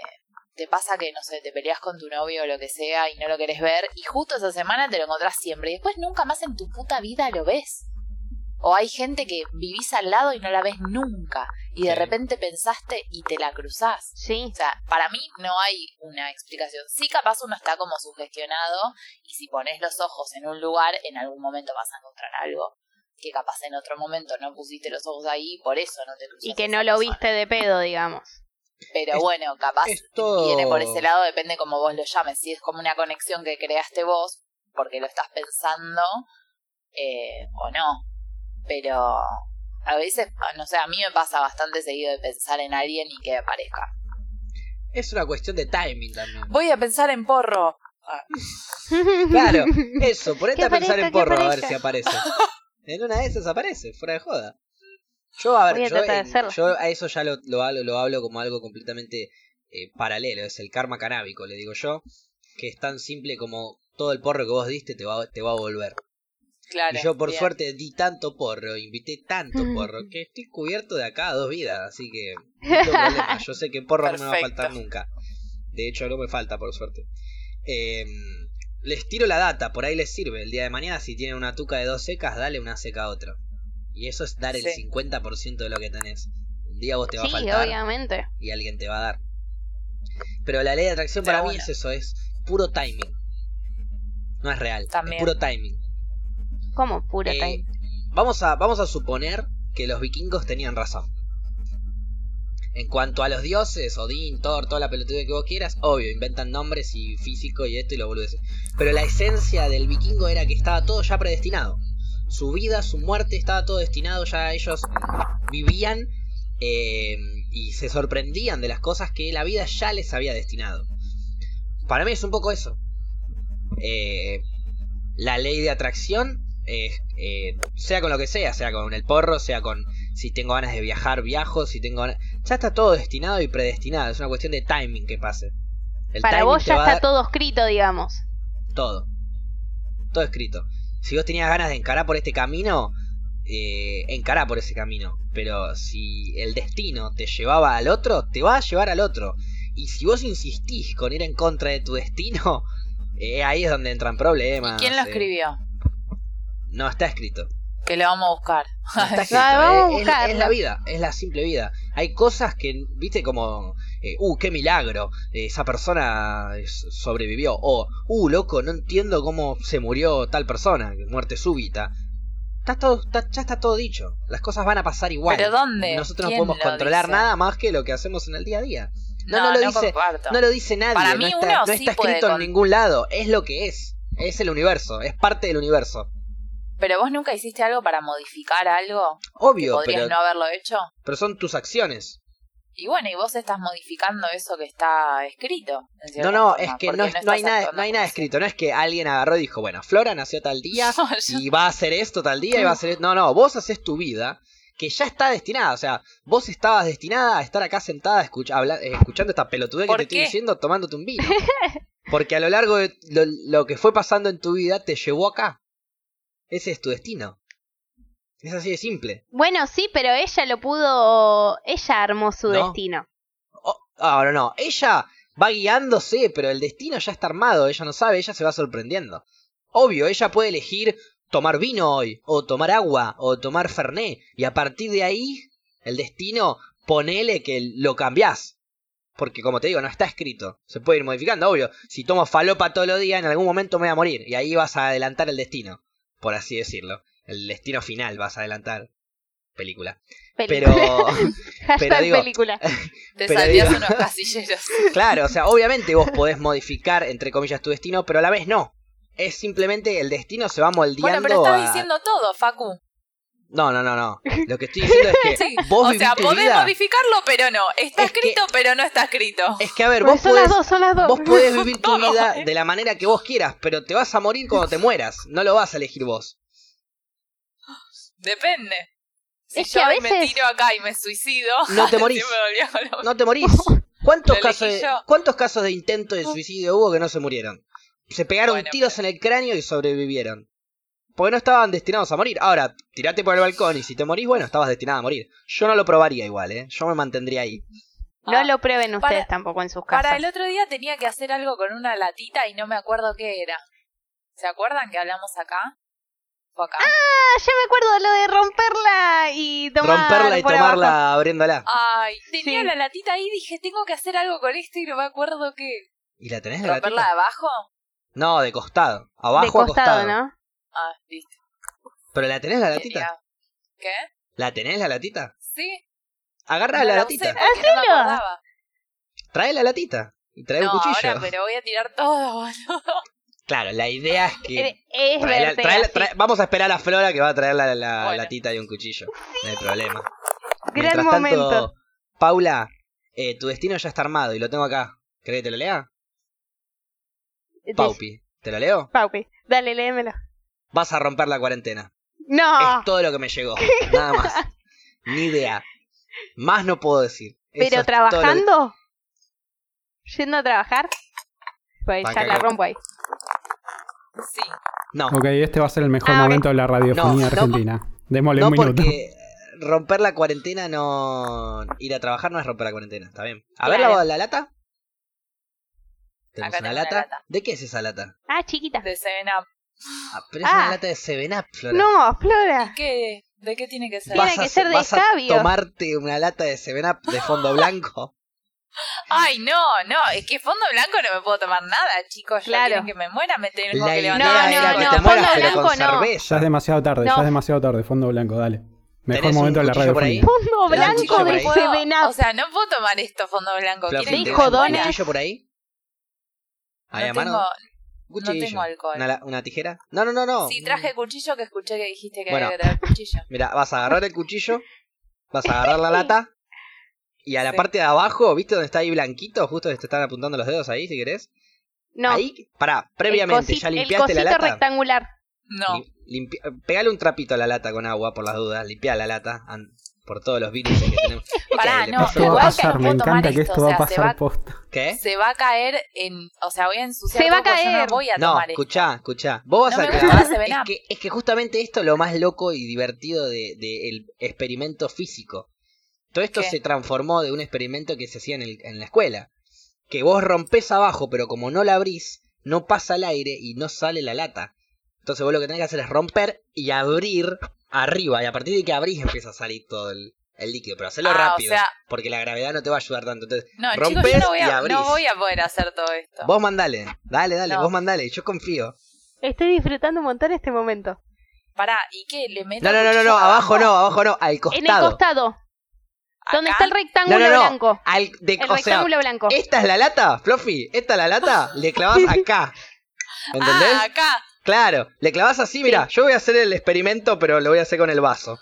te pasa que, no sé, te peleas con tu novio o lo que sea y no lo querés ver y justo esa semana te lo encontrás siempre y después nunca más en tu puta vida lo ves. O hay gente que vivís al lado y no la ves nunca y de repente pensaste y te la cruzás. Sí. O sea, para mí no hay una explicación. Sí, capaz uno está como sugestionado y si pones los ojos en un lugar, en algún momento vas a encontrar algo que capaz en otro momento no pusiste los ojos ahí, por eso no te cruzas. Y que no lo viste de pedo, digamos. Pero bueno, capaz viene por ese lado, depende como vos lo llames. Si es como una conexión que creaste vos, porque lo estás pensando, eh, o no. Pero a veces, no sé, a mí me pasa bastante seguido de pensar en alguien y que aparezca. Es una cuestión de timing también. Voy a pensar en porro. Ah. <laughs> claro, eso, ponete a pensar en porro a ver si aparece. En una de esas aparece, fuera de joda. Yo, a ver, yo, a eso ya lo, lo, hablo, lo hablo como algo completamente eh, paralelo, es el karma canábico, le digo yo, que es tan simple como todo el porro que vos diste te va, te va a volver. Claro, y yo por suerte di tanto porro, invité tanto <laughs> porro, que estoy cubierto de acá a dos vidas, así que no <laughs> Yo sé que porro no me va a faltar nunca. De hecho, no me falta, por suerte. Eh, les tiro la data, por ahí les sirve. El día de mañana, si tienen una tuca de dos secas, dale una seca a otra. Y eso es dar el 50% de lo que tenés. Un día vos te va a faltar. obviamente. Y alguien te va a dar. Pero la ley de atracción para mí es eso, es puro timing. No es real, es puro timing. ¿Cómo puro eh, timing? Vamos a, vamos a suponer que los vikingos tenían razón. En cuanto a los dioses, Odín, Thor, toda la pelotuda que vos quieras, obvio, inventan nombres y físico y esto y lo boludeces. Pero la esencia del vikingo era que estaba todo ya predestinado su vida, su muerte, estaba todo destinado, ya ellos vivían eh, y se sorprendían de las cosas que la vida ya les había destinado. Para mí es un poco eso. Eh, la ley de atracción, eh, sea con lo que sea, sea con el porro, sea con si tengo ganas de viajar, viajo, si tengo Ya está todo destinado y predestinado, es una cuestión de timing que pase. Para vos ya está todo escrito, digamos. Todo. Todo escrito si vos tenías ganas de encarar por este camino, eh, encará por ese camino. Pero si el destino te llevaba al otro, te va a llevar al otro. Y si vos insistís con ir en contra de tu destino, <laughs> eh, ahí es donde entran problemas. ¿Quién lo eh. escribió? No, está escrito. Que lo vamos a buscar. es, la vida, es la simple vida. Hay cosas que, viste, como eh, uh, qué milagro, esa persona sobrevivió, o, uh, loco, no entiendo cómo se murió tal persona, muerte súbita. Está todo, ya está todo dicho, las cosas van a pasar igual. ¿Pero dónde? Nosotros no podemos controlar nada más que lo que hacemos en el día a día. No, no, lo, dice, no lo dice nadie, no está, no está escrito en ningún lado, es lo que es, es el universo, es parte del universo. Pero vos nunca hiciste algo para modificar algo. que Obvio, podrías pero, no haberlo hecho. pero son tus acciones. Y bueno, y vos estás modificando eso que está escrito. en No, no, forma, es que no, es- no hay nada, no hay nada escrito. No es que alguien agarró y dijo, bueno, Flora nació tal día <laughs> No, yo- y va a hacer esto tal día y va a hacer... No, no, vos haces tu vida que ya está destinada. O sea, vos estabas destinada a estar acá sentada escucha- habla- eh, escuchando esta pelotudez que ¿Por te estoy diciendo tomándote un vino. <laughs> Porque a lo largo de lo, lo que fue pasando en tu vida te llevó acá. Ese es tu destino. Es así de simple. Bueno, sí, pero ella lo pudo. Ella armó su No. destino. Oh, ah, no, no. Ella va guiándose, pero el destino ya está armado. Ella no sabe, ella se va sorprendiendo. Obvio, ella puede elegir tomar vino hoy, o tomar agua, o tomar fernet. Y a partir de ahí, el destino, ponele que lo cambiás. Porque como te digo, no está escrito. Se puede ir modificando, obvio. Si tomo falopa todos los días, en algún momento me voy a morir. Y ahí vas a adelantar el destino. Por así decirlo. El destino final vas a adelantar. Película. Película. Pero... <laughs> Pero digo- película. Te <laughs> pero salías digo- unos casilleros. <laughs> Claro, o sea, obviamente vos podés modificar, entre comillas, tu destino, pero a la vez no. Es simplemente el destino se va moldeando Bueno, pero estás a- diciendo todo, Facu. No, no, no, no. Lo que estoy diciendo es que Sí, vos o sea, podés vida. modificarlo, pero no. Está Es que- escrito, pero no está escrito. Es que, a ver, Pues vos son podés, las dos, son las dos. vos podés vivir tu vida de la manera que vos quieras, pero te vas a morir cuando te mueras. No lo vas a elegir vos. Depende. Si Es que yo a hoy me veces- tiro acá y me suicido. No te <laughs> morís. sí me No te morís. ¿Cuántos casos, de. ¿Cuántos casos de intento de suicidio hubo que no se murieron? Se pegaron Bueno, tiros en el cráneo y sobrevivieron. Porque no estaban destinados a morir. Ahora, tirate por el balcón y si te morís, bueno, estabas destinado a morir. Yo no lo probaría igual, ¿eh? Yo me mantendría ahí. No Ah, lo prueben para- ustedes tampoco en sus casas. Para el otro día tenía que hacer algo con una latita y no me acuerdo qué era. ¿Se acuerdan que hablamos acá? Ah, ya me acuerdo lo de romperla y tomar Romperla y tomarla abajo. abriéndola. Ay, tenía Sí. la latita ahí y dije, tengo que hacer algo con esto y no me acuerdo qué. ¿Y la tenés la ¿Romperla de latita? abajo? No, de costado. Abajo de a costado, costado. ¿no? Ah, listo. ¿Pero la tenés la latita? ¿Qué? ¿La tenés la latita? Sí. Agarra no la la latita. usé porque no. Trae la latita. Y trae No, un cuchillo. ahora, pero voy a tirar todo, <laughs> boludo. Claro, la idea es que. Eh, Es trae- vamos a esperar a Flora que va a traer la, la Bueno. latita y un cuchillo. No hay problema. Gran Mientras momento. tanto, Paula, eh, tu destino ya está armado y lo tengo acá. ¿Querés que te lo lea? Des- Paupi, ¿te lo leo? Paupi. Dale, léemelo. Vas a romper la cuarentena. No. Es todo lo que me llegó. <laughs> Nada más. Ni idea. Más no puedo decir. Pero que- trabajando. Yendo a trabajar. Pues ya la rompo ahí. Sí. No, Ok, este va a ser el mejor Ah, momento de la radiofonía No, no, argentina. Démosle no un minuto. porque romper la cuarentena no... Ir a trabajar no es romper la cuarentena, está bien. A ver la, la lata. Tenemos Acá una tengo una lata. ¿De qué es esa lata? Ah, chiquita. De Seven Up. Ah, pero es Ah. una lata de 7-Up, Flora. No, Flora. ¿Qué? ¿De qué tiene que ser? Tiene Vas a que ser de vas a tomarte una lata de 7-Up de fondo blanco. Ay, no, no, es que fondo blanco no me puedo tomar nada, chicos. Claro. Que me muera, me tengo La que levantar. No, no, no, mueras, fondo blanco no. cerveza. Ya es demasiado tarde, No. ya es demasiado tarde. Fondo blanco, dale. Mejor ¿Tenés un momento de la cuchillo por ahí? Fondo ¿Tenés un cuchillo blanco de Seven Up. O sea, no puedo tomar esto fondo blanco. Fluffy, ¿Quieren que ¿tenés Dijo me un cuchillo por ahí? Ahí a No mano. tengo, no tengo alcohol. Una tijera. No, no, no, no. Sí, traje cuchillo que escuché que dijiste que Bueno. había que traer cuchillo. <laughs> Mira, vas a agarrar el cuchillo, vas a agarrar la <laughs> lata y a la Sí. parte de abajo, ¿viste donde está ahí blanquito? Justo donde te están apuntando los dedos ahí, si querés. No. Ahí, pará, previamente, el ya limpiaste el la cosito lata. rectangular. No. Lim- limpi- pegale un trapito a la lata con agua por las dudas, limpia la lata por todos los virus que tenemos. <laughs> Pará, ¿Qué? ¿Le no, Esto va a pasar, no me encanta que esto, va a pasar va- posta. ¿Qué? Se va a caer en. O sea, voy a ensuciar Se va a caer. no voy a No, tomar esto. escuchá, escuchá. Vos vas No a Seven Es que, es que justamente esto es lo más loco y divertido del de, el experimento físico. Todo esto ¿Qué? se transformó de un experimento que se hacía en, el- en la escuela. Que vos rompés abajo, pero como no la abrís, no pasa el aire y no sale la lata. Entonces vos lo que tenés que hacer es romper y abrir arriba. Y a partir de que abrís empieza a salir todo el, el líquido. Pero hacerlo Ah, o rápido. sea- porque la gravedad no te va a ayudar tanto. Entonces, No, chicos, rompes yo no voy, y a, abrís. no voy a poder hacer todo esto. Vos mandale. Dale, dale, No. vos mandale. Yo confío. Estoy disfrutando un montón este momento. Pará, ¿y qué? ¿Le meto No, no, no, no, abajo no, abajo no, al En el costado. ¿Acá? está el rectángulo No, no, no, blanco. al de, El o sea, rectángulo blanco. esta es la lata, Fluffy, esta es la lata, le clavas <laughs> acá. ¿Entendés? Ah, acá. claro, le clavas así, mira, yo voy a hacer el experimento, pero lo voy a hacer con el vaso.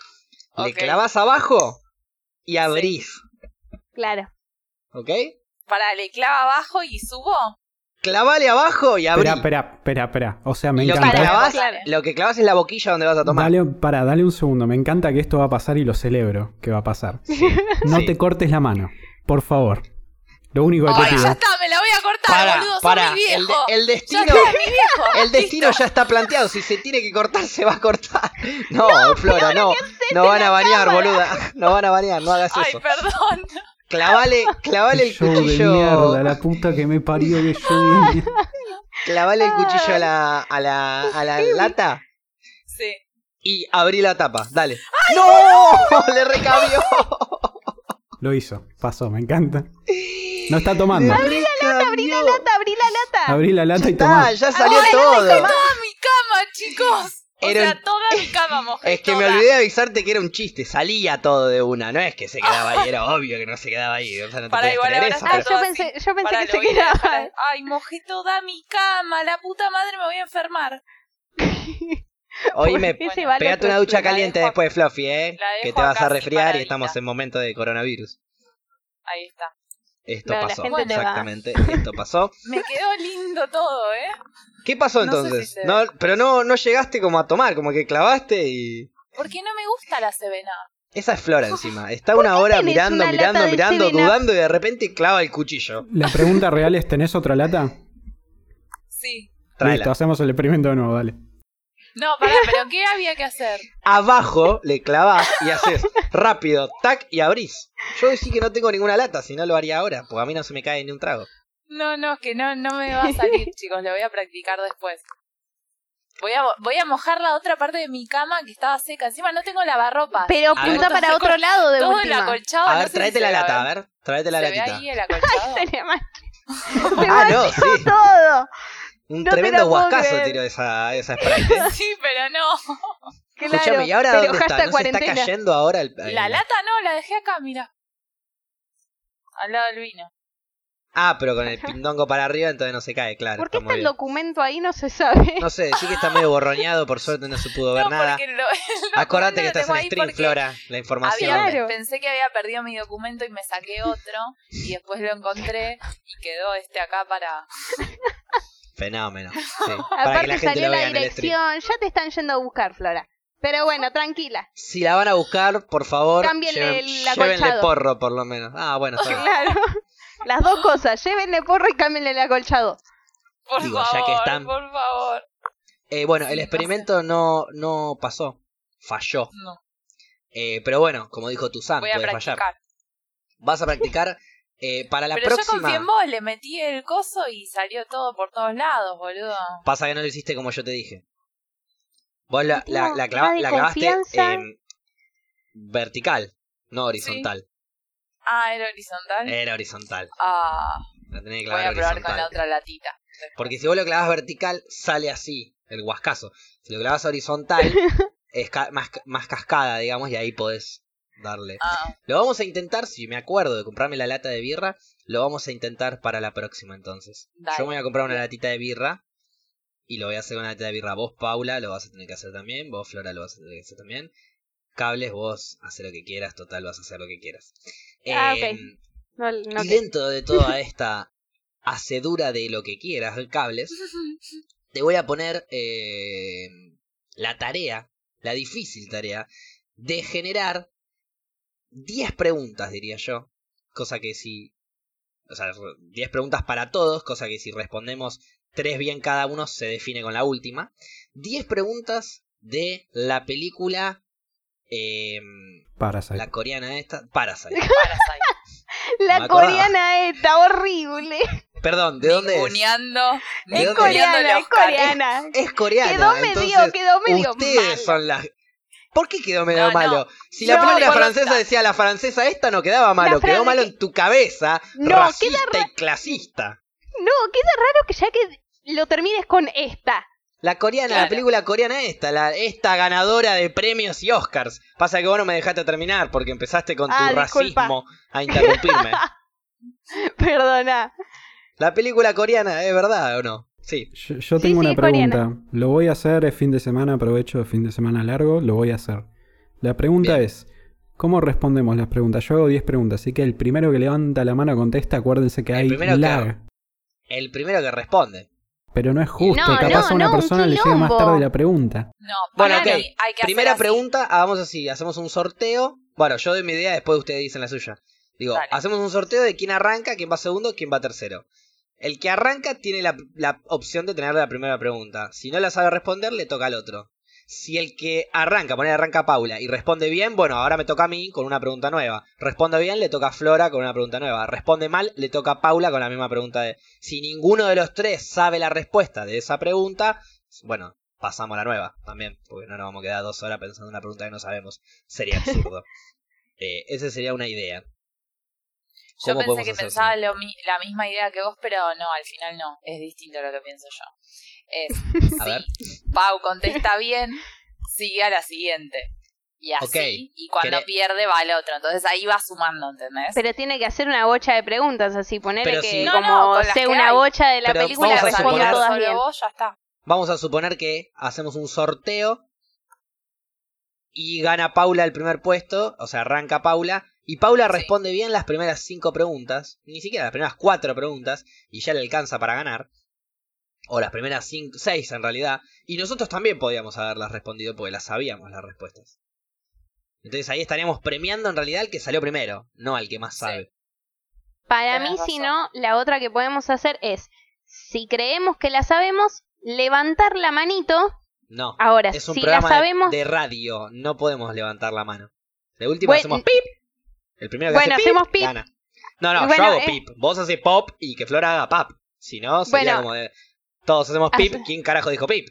Le clavas abajo y abrís, Claro. ¿ok? Para, le clava abajo y subo. Clavale abajo y abrí. Espera, espera, espera. O sea, me lo que, encanta. Claro. lo que clavas es la boquilla donde vas a tomar. Dale, para, dale un segundo. Me encanta que esto va a pasar y lo celebro que va a pasar. No Sí. te cortes la mano, por favor. Lo único que te Ay, pido. ya está, me la voy a cortar, Para, boludo. para, mi el, viejo. de- el Ya destino, está, mi viejo. el destino Listo. ya está planteado. Si se tiene que cortar, se va a cortar. <laughs> No, Flora, no. No van a bañar, boluda. No van a bañar, no hagas Ay, eso. perdón. Clavale, clavale el Show de cuchillo. mierda, la puta que me parió que show de <laughs> mierda. Clavale el cuchillo a la, a la, a la <laughs> lata Sí. y abrí la tapa. Dale. ¡No! <laughs> Le recabió. Lo hizo, pasó, me encanta. No está tomando. Abrí la lata, Abrí la lata, abrí la lata. Abrí la lata y Está, tomá. ya salió Ay, todo. Toda mi cama, chicos. O Era sea, un- toda mi cama <laughs> mojé Es que me olvidé de avisarte que era un chiste, salía todo de una, no es que se quedaba ahí, era obvio que no se quedaba ahí, o sea, no te Para igual ahora eso, pero- yo pensé, yo pensé Para, que se quedaba. dejar. Ay, mojé toda mi cama. La puta madre me voy a enfermar. <laughs> Oíme, Bueno, vale pegate una ducha caliente dejo- después, Fluffy, eh, que te vas a resfriar y estamos en momento de coronavirus. Ahí está. Esto No, pasó, exactamente, esto pasó. <laughs> Me quedó lindo todo, ¿eh? ¿Qué pasó No sé entonces? si no, pero no, no llegaste como a tomar, como que clavaste y... Porque no me gusta la Sevena. Esa es Flora encima, está <laughs> una hora mirando, una mirando, mirando, 7-Up? dudando y de repente clava el cuchillo. La pregunta real es, ¿tenés otra lata? <laughs> Sí. Tráela. Listo, hacemos el experimento de nuevo, dale. No, pará, pero ¿qué había que hacer? <laughs> abajo le clavás y haces rápido, tac, y abrís. Yo decía que no tengo ninguna lata, si no lo haría ahora, porque a mí no se me cae ni un trago. No, no, que no, no me va a <laughs> salir, chicos. Lo voy a practicar después. Voy a, voy a mojar la otra parte de mi cama que estaba seca. Encima no tengo lavarropas. Pero A ver. punta para otro lado de Todo el última. acolchado. A no ver, tráete se la lata, a ver, tráete la ¿Se ve latita. ahí el acolchado? <laughs> <laughs> Ah, no, sí. todo. Un No tremendo guascazo tiró esa, esa Sprite. sí, pero no. Claro, Escúchame, ¿y ahora pero dónde está? ¿No se está cayendo ahora el... el- La lata no, la dejé acá, mira. Al lado del vino. Ah, pero con el pindongo para arriba entonces no se cae, claro. ¿Por qué está el documento ahí? No se sabe. No sé, sí que está medio borroneado, por suerte no se pudo <laughs> ver no, nada. lo, el Acordate que estás en stream, Flora, la información. había- Claro. Pensé que había perdido mi documento y me saqué otro. Y después lo encontré y quedó este acá para. Fenómeno. <laughs> Sí, para que Aparte la gente salió lo la el dirección. Ya te están yendo a buscar, Flora. Pero bueno, tranquila. Si la van a buscar, por favor, el llévenle acolchado. porro, por lo menos. Ah, bueno, está bien. Claro. Las dos cosas. Llévenle porro y cámbienle el acolchado. Por Digo, ya favor, que están- por favor. Eh, bueno, el experimento no, no pasó. Falló. No, Eh, pero bueno, como dijo a puede fallar. practicar. Vas a practicar eh, para la Pero yo próxima. confié en vos, le metí el coso y salió todo por todos lados, boludo. Pasa que no lo hiciste como yo te dije. Vos la, la, la, clava- la clavaste en vertical, no horizontal. Ah, era horizontal. Era horizontal. Ah, La tenés que voy a probar con la otra latita. Porque si vos lo clavas vertical, sale así, el guascazo. Si lo clavas horizontal, <laughs> es ca- más, más cascada, digamos, y ahí podés darle. Ah, Lo vamos a intentar, si me acuerdo de comprarme la lata de birra, lo vamos a intentar para la próxima entonces. Dale. Yo me voy a comprar una latita de birra y lo voy a hacer con una latita de birra. Vos, Paula, lo vas a tener que hacer también. Vos, Flora, lo vas a tener que hacer también. Cables, vos, hace lo que quieras, total, vas a hacer lo que quieras. Ah, Em, ok. No, no y dentro de toda esta hacedura de lo que quieras, cables, <laughs> te voy a poner eh, la tarea, la difícil tarea, de generar 10 preguntas, diría yo. Cosa que si... O sea, 10 preguntas para todos, cosa que si respondemos 3 bien cada uno se define con la última. 10 preguntas de la película... eh, Parasite. la coreana esta, Parasite. <laughs> Parasite. La coreana está horrible. Perdón, ¿de dónde es? Ninguneando. ¿De Es coreana, es coreana. Es coreana. Quedó medio, quedó medio Ustedes mal. son las. ¿Por qué quedó medio No, no. malo? Si la película lo francesa decía la francesa esta no quedaba malo, quedó malo en tu cabeza, No, racista queda y clasista. No, queda raro que ya que lo termines con esta. La coreana, la película coreana esta, la, esta ganadora de premios y Oscars. Pasa que vos no me dejaste terminar porque empezaste con tu Ah, disculpa. racismo a interrumpirme. <laughs> Perdona. la película coreana, ¿es verdad o no? Sí. Yo, tengo sí, una es coreana. pregunta. Lo voy a hacer el fin de semana, aprovecho el fin de semana largo, lo voy a hacer. La pregunta Bien. es, ¿cómo respondemos las preguntas? Yo hago 10 preguntas, así que el primero que levanta la mano contesta, acuérdense que El hay primero que- lag. El primero que responde. Pero no es justo, No, capaz no, a una no, un persona le llega más tarde la pregunta. No, Bueno, ok. hay que hacer Primera así. pregunta, hagamos así, hacemos un sorteo. Bueno, yo doy mi idea, después ustedes dicen la suya. Digo, Dale. hacemos un sorteo de quién arranca, quién va segundo, quién va tercero. El que arranca tiene la, la opción de tener la primera pregunta. Si no la sabe responder, le toca al otro. Si el que arranca, poner arranca Paula y responde bien, bueno, ahora me toca a mí con una pregunta nueva. Responde bien, le toca a Flora con una pregunta nueva. Responde mal, le toca a Paula con la misma pregunta de... Si ninguno de los tres sabe la respuesta de esa pregunta, bueno, pasamos a la nueva también, porque no nos vamos a quedar dos horas pensando en una pregunta que no sabemos. Sería absurdo. <laughs> eh, esa sería una idea. Yo ¿Cómo pensé que pensaba lo la misma idea que vos, pero no, al final no. Es distinto a lo que pienso yo. Es, <laughs> A ver. si Pau contesta bien, sigue a la siguiente. Y así, y cuando Queré- pierde va al otro. Entonces ahí va sumando, ¿entendés? Pero tiene que hacer una bocha de preguntas, así ponerle Pero que si- No, como no, sé que una hay. bocha de la Pero película vamos a Para respondo suponer- todas bien. vos, ya está. Vamos a suponer que hacemos un sorteo y gana Paula el primer puesto, o sea, arranca Paula, y Paula Sí. responde bien las primeras cinco preguntas, ni siquiera las primeras cuatro preguntas, y ya le alcanza para ganar. O las primeras cinco, seis en realidad, y nosotros también podíamos haberlas respondido porque las sabíamos las respuestas. Entonces ahí estaríamos premiando en realidad al que salió primero, no al que más Sí. sabe. Para Tenés mí, si no, la otra que podemos hacer es, si creemos que la sabemos, levantar la manito. No. Ahora, Es un si la programa de- sabemos, de, radio, no podemos levantar la mano. De última Bueno, hacemos pip. El primero que bueno, hace pip, hacemos pip. gana. No, no, Bueno, yo hago eh. pip. Vos haces pop y que Flora haga pap. Si no, sería Bueno. como de. Todos hacemos pip. Hace- ¿Quién carajo dijo pip?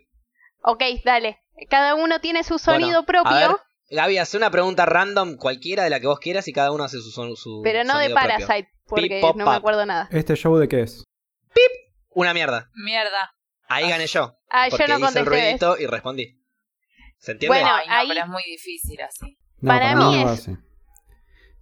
ok, dale. Cada uno tiene su sonido Bueno, a ver, propio, Gaby, hace una pregunta random, cualquiera de la que vos quieras, y cada uno hace su, son- su pero no de propio. Parasite, porque Pip, pop, no me acuerdo nada. ¿Este show de qué es? Una mierda. Mierda. Ahí gané yo. Ah, yo no hice el contesté. ruidito y respondí. ¿Se entiende? Bueno, Ay, no, ahí- pero es muy difícil así. No, Para para, mí es- así.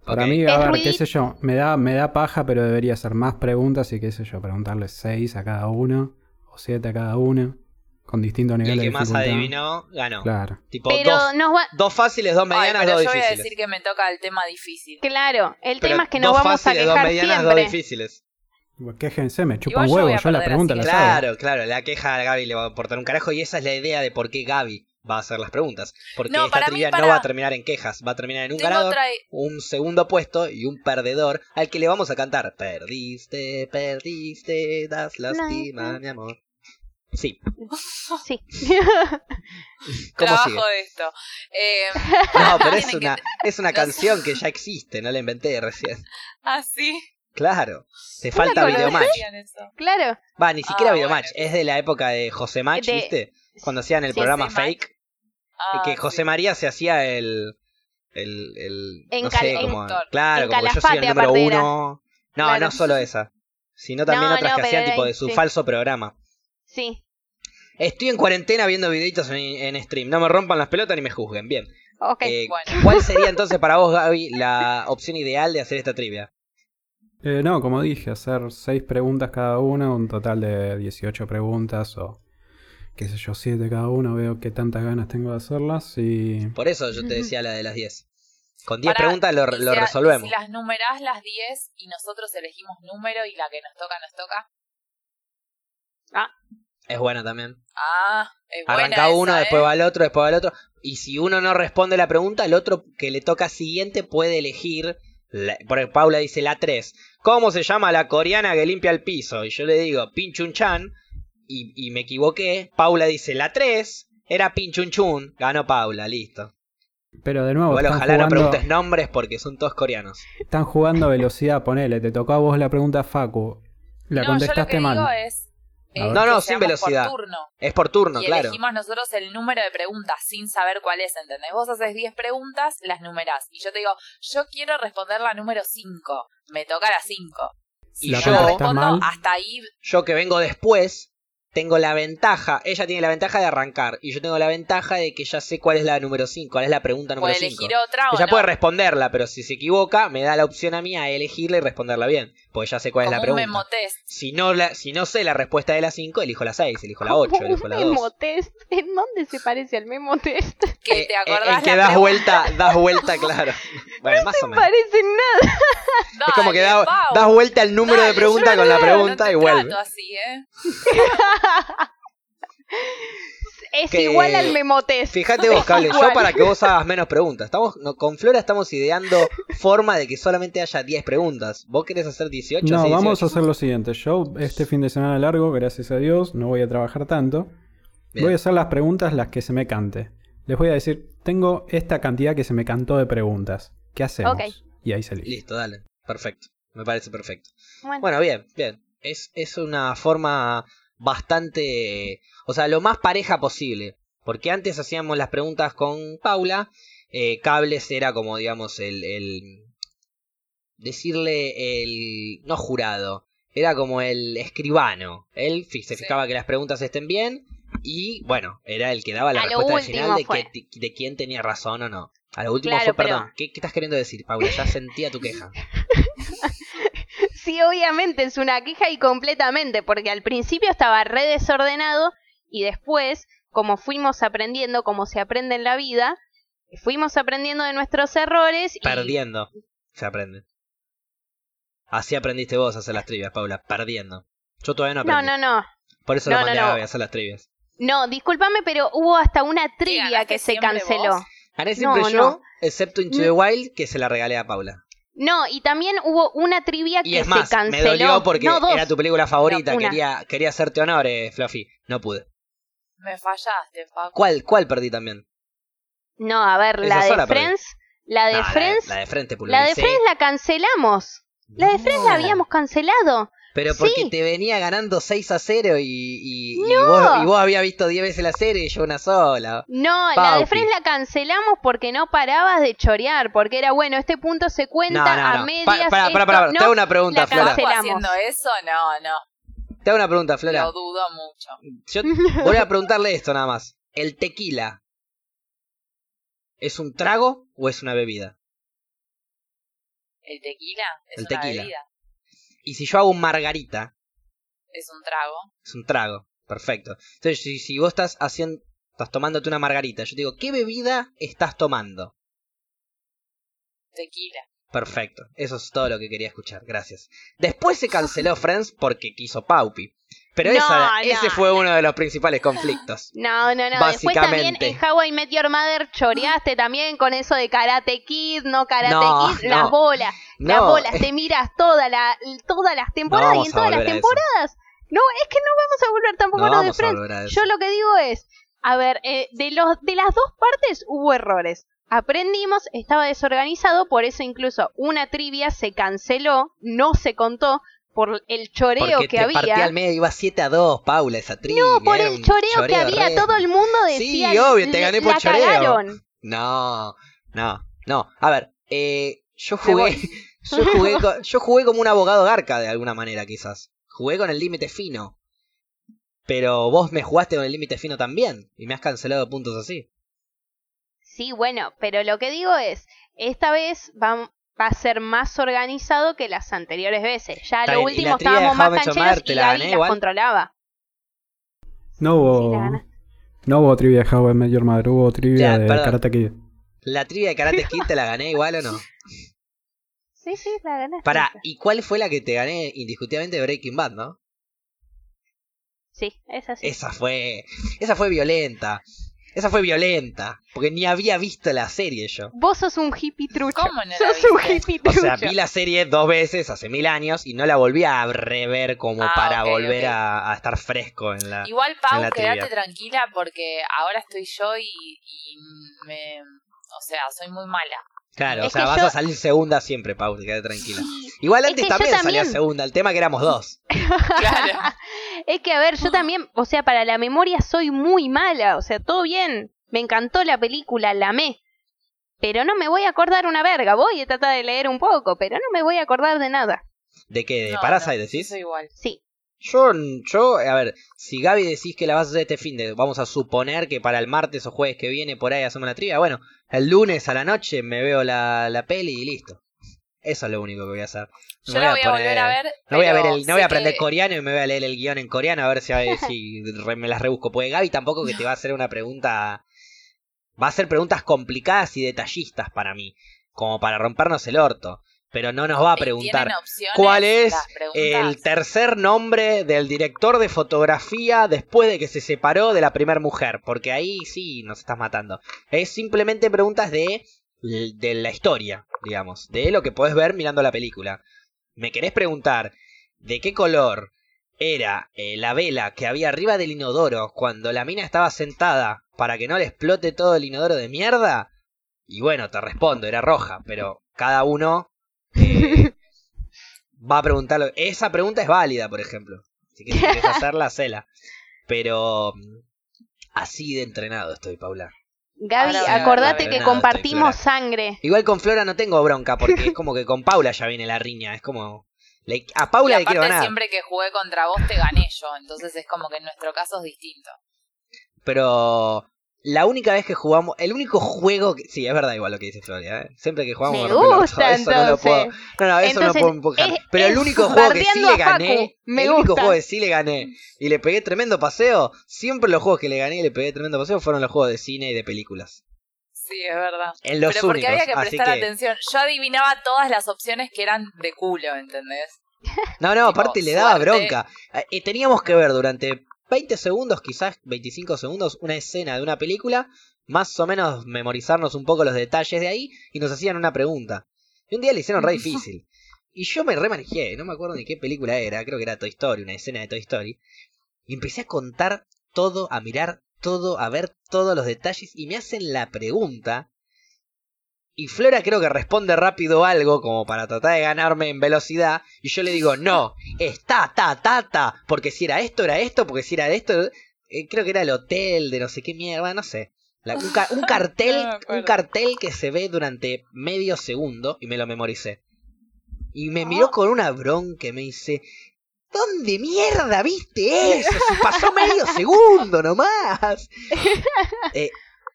Para mí, Es a ver, qué sé yo, me da, me da paja, pero debería ser más preguntas y qué sé yo, preguntarles seis a cada uno, o siete a cada uno, con distintos y el niveles que de más dificultad. adivinó, ganó. Claro. Tipo, Pero dos, va... dos fáciles, dos Ay, medianas, pero dos yo voy a difíciles. decir que me toca el tema difícil. Claro, el Pero tema es que dos nos vamos a fáciles, dos quejar medianas, siempre. dos difíciles. Quéjense, me chupa Igual yo huevo, a yo la pregunta así la sabe. Claro, claro, la queja a Gaby le va a aportar un carajo y esa es la idea de por qué Gaby va a hacer las preguntas. Porque No, esta mí, trivia para- no va a terminar en quejas, va a terminar en un Tengo ganador, otra... un segundo puesto y un perdedor al que le vamos a cantar. Perdiste, perdiste, das lástima, No. mi amor. Sí, <laughs> Sí. ¿cómo trabajo sigue? de esto. Eh, <laughs> No, pero es que una, es una <laughs> canción que ya existe, no la inventé recién. Ah, sí. Claro, te falta. Videomatch. Claro. Va, ni siquiera Ah, Videomatch, bueno. es de la época de José Match, De- ¿viste? Cuando hacían el Sí, programa. Fake. Ah, que José sí. María se hacía el. El. el En no sé, como. Claro, en como que yo soy el número uno. No, Claro. no solo esa. Sino también No, otras no, que hacían tipo de su sí. falso programa. Sí. Estoy en cuarentena viendo videitos en, en stream. No me rompan las pelotas ni me juzguen. Bien. Ok. Eh, bueno. ¿Cuál <laughs> sería entonces para vos, Gaby, la opción ideal de hacer esta trivia? Eh, no, como dije, hacer seis preguntas cada uno, un total de 18 preguntas o qué sé yo, siete cada uno, veo qué tantas ganas tengo de hacerlas y... Por eso yo te decía la de las 10. Con 10 Pará, preguntas lo, resolvemos. Si las numerás las 10 y nosotros elegimos número y la que nos toca, nos toca. Es buena también. Ah, es buena Arranca uno, esa, después ¿eh? va el otro, después va el otro. Y si uno no responde la pregunta, el otro que le toca siguiente puede elegir. la- por ejemplo, Paula dice la 3. ¿Cómo se llama la coreana que limpia el piso? Y yo le digo Pinchun Chan. Y, y me equivoqué. Paula dice la 3. Era Pinchun Chun. Ganó Paula, listo. Pero de nuevo, están ojalá no jugando, preguntes nombres porque son todos coreanos. están jugando a velocidad, ponele, te tocó a vos la pregunta Facu, la no, contestaste yo lo que mal. digo es. Eh. No, no, sin velocidad. Por turno. Es por turno, y claro. elegimos nosotros el número de preguntas sin saber cuál es, ¿entendés? Vos haces 10 preguntas, las numerás. Y yo te digo, yo quiero responder la número 5. Me toca la 5. Si Y yo yo- la contestás respondo, mal. hasta ahí. Yo que vengo después, tengo la ventaja, ella tiene la ventaja de arrancar y yo tengo la ventaja de que ya sé cuál es la número 5, cuál es la pregunta número Puede 5. elegir otra o Ella no. puede responderla, pero si se equivoca, me da la opción a mí a elegirla y responderla bien, porque ya sé cuál es la Como un pregunta. memotest. Si no, la, si no sé la respuesta de la 5, elijo la 6, elijo la 8, elijo la 2. memotest. ¿En dónde se parece al memotest? <laughs> Que Eh, te eh, acordás el que das pregunta. vuelta, das vuelta, <laughs> claro. Bueno, más o menos. Parece nada. <laughs> Es como que Dale, da- das vuelta el número de Dale, pregunta yo con la no te pregunta y vuelve. así, ¿eh? Es Que- igual al memotest. Fíjate <laughs> vos, cable, yo para que vos <laughs> hagas menos preguntas. Estamos, no, con Flora estamos ideando forma de que solamente haya 10 preguntas. ¿Vos querés hacer 18? No, Sí, vamos 18. a hacer lo siguiente. Yo este fin de semana largo, gracias a Dios, no voy a trabajar tanto. Bien. Voy a hacer las preguntas las que se me cante. Les voy a decir, tengo esta cantidad que se me cantó de preguntas. ¿Qué hacemos? Y ahí elige. Listo, dale. Perfecto. Me parece perfecto. Bueno, Bueno, bien, bien. Es, es una forma bastante... O sea, lo más pareja posible. Porque antes hacíamos las preguntas con Paula. eh, Cables era como, digamos, el, el... Decirle el... No jurado. Era como el escribano. Él se Sí. fijaba que las preguntas estén bien. Y bueno, era el que daba la A respuesta al final de, fue. que, de quién tenía razón o no. A lo último Claro, fue, pero- perdón, ¿qué, ¿qué estás queriendo decir, Paula? Ya sentía tu queja. <laughs> sí, obviamente es una queja y completamente, porque al principio estaba re desordenado y después, como fuimos aprendiendo, como se aprende en la vida, fuimos aprendiendo de nuestros errores y Perdiendo. Se aprende. Así aprendiste vos a hacer las trivias, Paula. Perdiendo. Yo todavía no No, aprendí. no, no. Por eso No, lo no, mandé no. a Gaby a hacer las trivias. No, discúlpame, pero hubo hasta una trivia que se canceló. vos? Gané siempre No, yo, no. excepto Into Mm. the Wild, que se la regalé a Paula. No, y también hubo una trivia Y que es más, se canceló. me dolió porque no, dos. era tu película favorita. No, quería, quería hacerte honores, Fluffy. No pude. Me fallaste, Paco. ¿Cuál, cuál perdí también? No, a ver, la de. Friends, la de No, Friends, La, de frente, la de Friends la cancelamos. La de Friends la habíamos cancelado. Pero porque Sí. te venía ganando 6 a 0 y, y, y No. vos, y vos habías visto 10 veces la serie y yo una sola. No, la Paupi. de Friends la cancelamos porque no parabas de chorear, porque era bueno, este punto se cuenta No, no, a no. medias. Pa- para, para, para, no, Te hago una pregunta, la Flora. ¿Paco cancelamos. haciendo eso? No, no. Te hago una pregunta, Flora. Lo dudo mucho. Yo <laughs> voy a preguntarle esto nada más. ¿El tequila es un trago o es una bebida? ¿El tequila? Es El una tequila. bebida. Y si yo hago un margarita, Es un trago. es un trago. Perfecto. Entonces, si, si vos estás haciendo, estás tomándote una margarita, yo te digo, ¿qué bebida estás tomando? Tequila. Perfecto. Eso es todo lo que quería escuchar. Gracias. Después se canceló Friends porque quiso Paupi. Pero No, esa, no, ese fue uno de los principales conflictos. <laughs> No, no, no. Después también en How I Met Your Mother choreaste también con eso de Karate Kid, no Karate No, Kid, las bolas. Las bolas, te miras toda la, todas las temporadas y en todas las temporadas. No, es que no vamos a volver tampoco a lo de Friends. Yo lo que digo es, a ver, eh, de, los, de las dos partes hubo errores. Aprendimos, estaba desorganizado, por eso incluso una trivia se canceló, no se contó por el choreo Porque que te partí había. al medio, iba 7 a 2, Paula, esa trivia. No, por el choreo, que había, re- todo el mundo Sí, decía. obvio, te gané por la choreo. cagaron. No, no, no. A ver, eh, yo jugué, <laughs> yo jugué, co- <laughs> yo jugué como un abogado garca de alguna manera, quizás. Jugué con el límite fino. Pero vos me jugaste con el límite fino también y me has cancelado puntos así. Sí, bueno, pero lo que digo es, esta vez va, va a ser más organizado que las anteriores veces. Ya Está lo bien, último estábamos más cancheros y la gané las controlaba. No Sí, hubo, la no hubo trivia de How I Met Your Mother, hubo trivia Ya, de perdón. Karate Kid. ¿La trivia de Karate Kid te la gané igual o no? <laughs> Sí, sí, la ganaste. Pará, ¿y cuál fue la que te gané indiscutiblemente de Breaking Bad, no? Sí, es así. Esa fue. Esa fue violenta. Esa fue violenta. Porque ni había visto la serie yo. Vos sos un hippie trucho. ¿Cómo no sos un hippie O trucho. sea, vi la serie dos veces hace mil años y no la volví a rever como Ah, para volver. A, a estar fresco en la. Igual, Pau, la quédate trivia. tranquila porque ahora estoy yo y, y me... O sea, soy muy mala. Claro, o sea, que vas yo- a salir segunda siempre, Pau, quédate tranquila. Igual Es antes que yo también, salía también. segunda, el tema que éramos dos. Claro. <laughs> Es que, a ver, yo también, o sea, para la memoria soy muy mala. O sea, todo bien. Me encantó la película, la amé. Pero no me voy a acordar una verga. Voy a tratar de leer un poco, pero no me voy a acordar de nada. ¿De qué? ¿De No, Parasite no, decís? Soy igual. Sí. Yo, yo, a ver, si Gaby decís que la vas a hacer este fin de, vamos a suponer que para el martes o jueves que viene por ahí hacemos la trivia, bueno, el lunes a la noche me veo la, la peli y listo. Eso es lo único que voy a hacer. No Yo la voy a volver a ver. No voy a ver el, no voy a aprender que- coreano y me voy a leer el guion en coreano a ver si, a ver si <laughs> re- me las rebusco. Porque Gaby tampoco que te va a hacer una pregunta. Va a hacer preguntas complicadas y detallistas para mí. Como para rompernos el orto. Pero no nos va a ¿Y preguntar cuál es el tercer nombre del director de fotografía después de que se separó de la primera mujer. Porque ahí sí nos estás matando. Es simplemente preguntas de, de la historia, digamos. De lo que podés ver mirando la película. ¿Me querés preguntar de qué color era eh, la vela que había arriba del inodoro cuando la mina estaba sentada para que no le explote todo el inodoro de mierda? Y bueno, te respondo, era roja, pero cada uno eh, <laughs> va a preguntarlo. Esa pregunta es válida, por ejemplo. Si querés querés <laughs> hacerla, hacela. Pero mm, así de entrenado estoy, Paula. Gaby, Ahora acordate no, que compartimos estoy sangre. Igual con Flora no tengo bronca, porque es como que con Paula ya viene la riña. Es como. le- a Paula y le quiero ganar. siempre que jugué contra vos te gané yo, entonces es como que en nuestro caso es distinto. Pero la única vez que jugamos, el único juego que... Sí, es verdad igual lo que dice Floria, ¿eh? Siempre que jugamos... Me gusta, eso no lo puedo... entonces. No, no, eso Entonces, no puedo empujar. es- Pero el único juego que sí le gané... Me el único juego que sí le gané y le pegué tremendo paseo, siempre los juegos que le gané y le pegué tremendo paseo fueron los juegos de cine y de películas. Sí, es verdad. En los Pero porque únicos, había que así prestar que... atención. Yo adivinaba todas las opciones que eran de culo, ¿entendés? No, no, Tipo, aparte le daba suerte. bronca. Eh, Y teníamos que ver durante 20 segundos, quizás 25 segundos, una escena de una película, más o menos memorizarnos un poco los detalles de ahí, y nos hacían una pregunta. Y un día le hicieron re <laughs> difícil. Y yo me remanejé, no me acuerdo ni qué película era, creo que era Toy Story, una escena de Toy Story. Y empecé a contar todo, a mirar todo, a ver todos los detalles, y me hacen la pregunta. Y Flora creo que responde rápido algo como para tratar de ganarme en velocidad. Y yo le digo, no, es ta, ta, ta. Porque si era esto, era esto. Porque si era esto, eh, creo que era el hotel de no sé qué mierda, no sé. La- un, ca- un <laughs> cartel, No un cartel que se ve durante medio segundo y me lo memoricé. Y me miró Ah. con una bronca y me dice, ¿dónde mierda viste eso? Si pasó medio <laughs> segundo nomás. <laughs> Eh,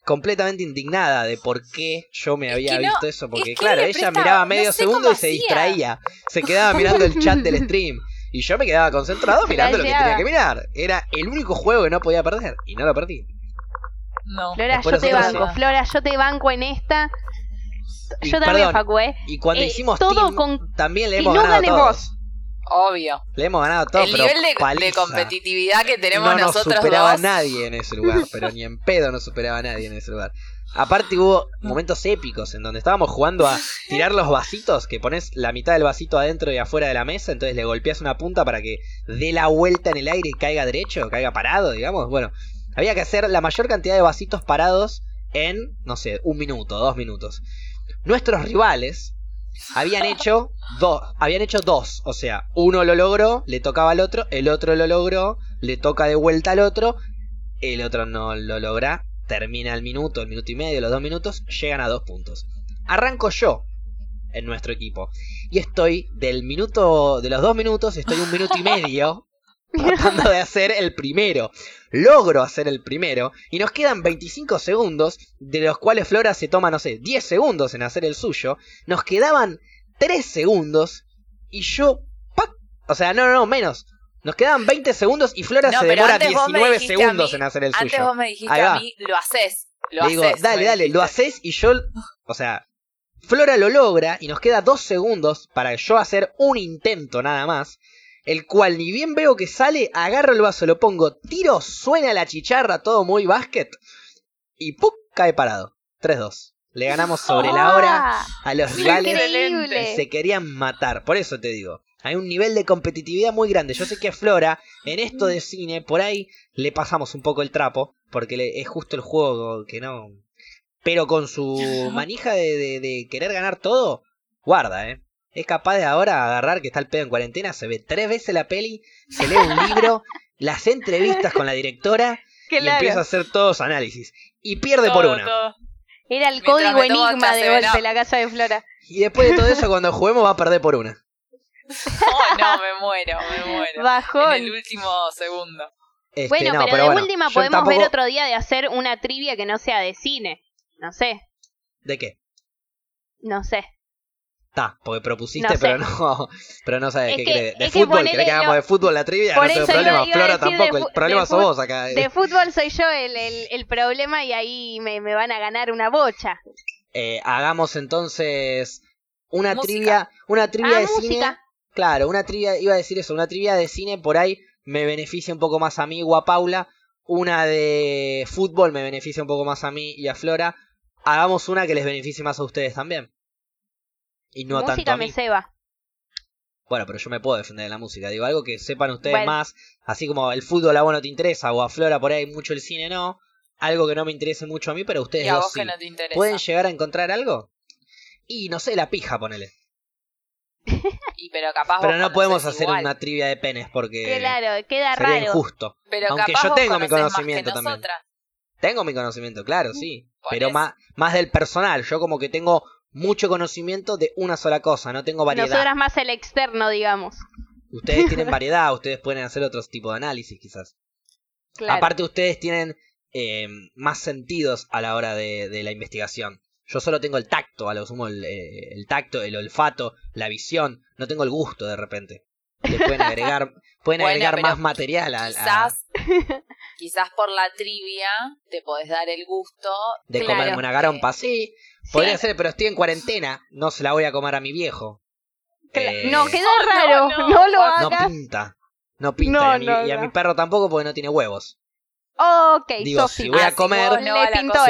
completamente indignada de por qué yo me Es había que no, visto eso, porque es que claro, ella miraba no medio sé segundo y se hacía. distraía. Se quedaba mirando el chat del <laughs> stream. Y yo me quedaba concentrado mirando lo que tenía que mirar. Era el único juego que no podía perder. Y no lo perdí. No. Flora, Después yo te banco. sí. Flora, yo te banco en esta. Y Yo también, perdón, Facu, ¿eh? Y cuando Eh, hicimos todo team, con- también le hemos no ganado todos. vos. Obvio. Le hemos ganado a todos, El pero nivel de, de competitividad que tenemos no nos nosotros superaba dos. nadie en ese lugar, <laughs> pero ni en pedo no superaba a nadie en ese lugar. Aparte hubo momentos épicos en donde estábamos jugando a tirar los vasitos, que pones la mitad del vasito adentro y afuera de la mesa, entonces le golpeas una punta para que dé la vuelta en el aire y caiga derecho, caiga parado, digamos. Bueno, había que hacer la mayor cantidad de vasitos parados en, no sé, un minuto, dos minutos. Nuestros rivales habían hecho dos, habían hecho dos, o sea, uno lo logró, le tocaba al otro, el otro lo logró, le toca de vuelta al otro, el otro no lo logra, termina el minuto, el minuto y medio, los dos minutos, llegan a dos puntos. Arranco yo en nuestro equipo y estoy del minuto, de los dos minutos, estoy un minuto y medio <laughs> tratando de hacer el primero. Logro hacer el primero y nos quedan 25 segundos, de los cuales Flora se toma, no sé, 10 segundos en hacer el suyo. Nos quedaban 3 segundos y yo... ¡pac! O sea, no, no, no, menos. Nos quedaban 20 segundos y Flora No, se demora antes vos me 19 dijiste a segundos mí- en hacer el Antes suyo. vos me dijiste a mí, lo haces. Lo Le digo, haces. dale, dale, lo haces y yo, o sea, Flora lo logra y nos queda dos segundos para yo hacer un intento nada más, el cual ni bien veo que sale, agarro el vaso, lo pongo, tiro, suena la chicharra, todo muy básquet, y ¡pum! cae parado. 3-2. Le ganamos sobre la hora ¡Ah! a los rivales Increíble. se querían matar. Por eso te digo, hay un nivel de competitividad muy grande. Yo sé que a Flora, en esto de cine, por ahí le pasamos un poco el trapo, porque le- es justo el juego que no... Pero con su <laughs> manija de, de- de querer ganar todo, guarda, ¿eh? Es capaz de ahora agarrar que está el pedo en cuarentena, se ve tres veces la peli, se lee un libro, <laughs> las entrevistas con la directora <laughs> y empieza a hacer todos análisis. Y pierde por una. todo. Era el Mientras código enigma de golpe la- casa de Flora. Y después de todo eso, <laughs> cuando juguemos va a perder por una. Oh, no, me muero, me muero. En Bajón. el último segundo. Este, Bueno, no, pero, de bueno, última podemos tampoco- ver otro día de hacer una trivia que no sea de cine. No sé, ¿De qué? no sé. Está, porque propusiste, No sé. pero no, <laughs> pero no sabes Es qué que- querés. ¿De fútbol? ponele ¿Querés que hagamos de fútbol la trivia? Por no tengo problema. Flora de tampoco. el problema de sos vos acá. De fútbol soy yo el, el, el problema y ahí me, me van a ganar una bocha. Eh, hagamos entonces una Música. trivia, una trivia Ah, de cine. música. Claro, una trivia, iba a decir eso, una trivia de cine por ahí me beneficia un poco más a mí o a Paula. Una de fútbol me beneficia un poco más a mí y a Flora. Hagamos una que les beneficie más a ustedes también. Y no tanto a mí. me ceba. Bueno, pero yo me puedo defender de la música. Digo, algo que sepan ustedes Bueno. más. Así como el fútbol a vos no te interesa o a Flora por ahí mucho el cine no. Algo que no me interese mucho a mí, pero ustedes Y a dos vos sí. que no te interesa. ¿Pueden llegar a encontrar algo? Y no sé, la pija, ponele. <laughs> Y pero capaz Pero vos no podemos hacer igual. una trivia de penes porque Claro, queda sería raro. injusto. Pero aunque capaz yo tengo mi conocés más que conocimiento también. Tengo mi conocimiento, claro, sí. Pero eso. más, más del personal. Yo como que tengo mucho conocimiento de una sola cosa. No tengo variedad. Nosotras más el externo, digamos. Ustedes tienen <laughs> variedad. Ustedes pueden hacer otros tipos de análisis quizás. Claro. Aparte ustedes tienen eh, más sentidos a la hora de, de la investigación. Yo solo tengo el tacto, a lo sumo el, eh, el tacto, el olfato, la visión. No tengo el gusto de repente. Ustedes pueden agregar, <laughs> pueden Bueno, agregar más material a, a- Quizás, <laughs> quizás por la trivia te podés dar el gusto de claro. comerme una garompa. Sí. Podría ser, pero estoy en cuarentena. No se la voy a comer a mi viejo. Cla- Eh, No, queda Oh, no, raro. no, <laughs> No, lo no no hagas. pinta. No pinta. No, y, a mi, no, y a no. mi perro tampoco porque no tiene huevos. Ok, Digo, si voy a Ah, comer-. Si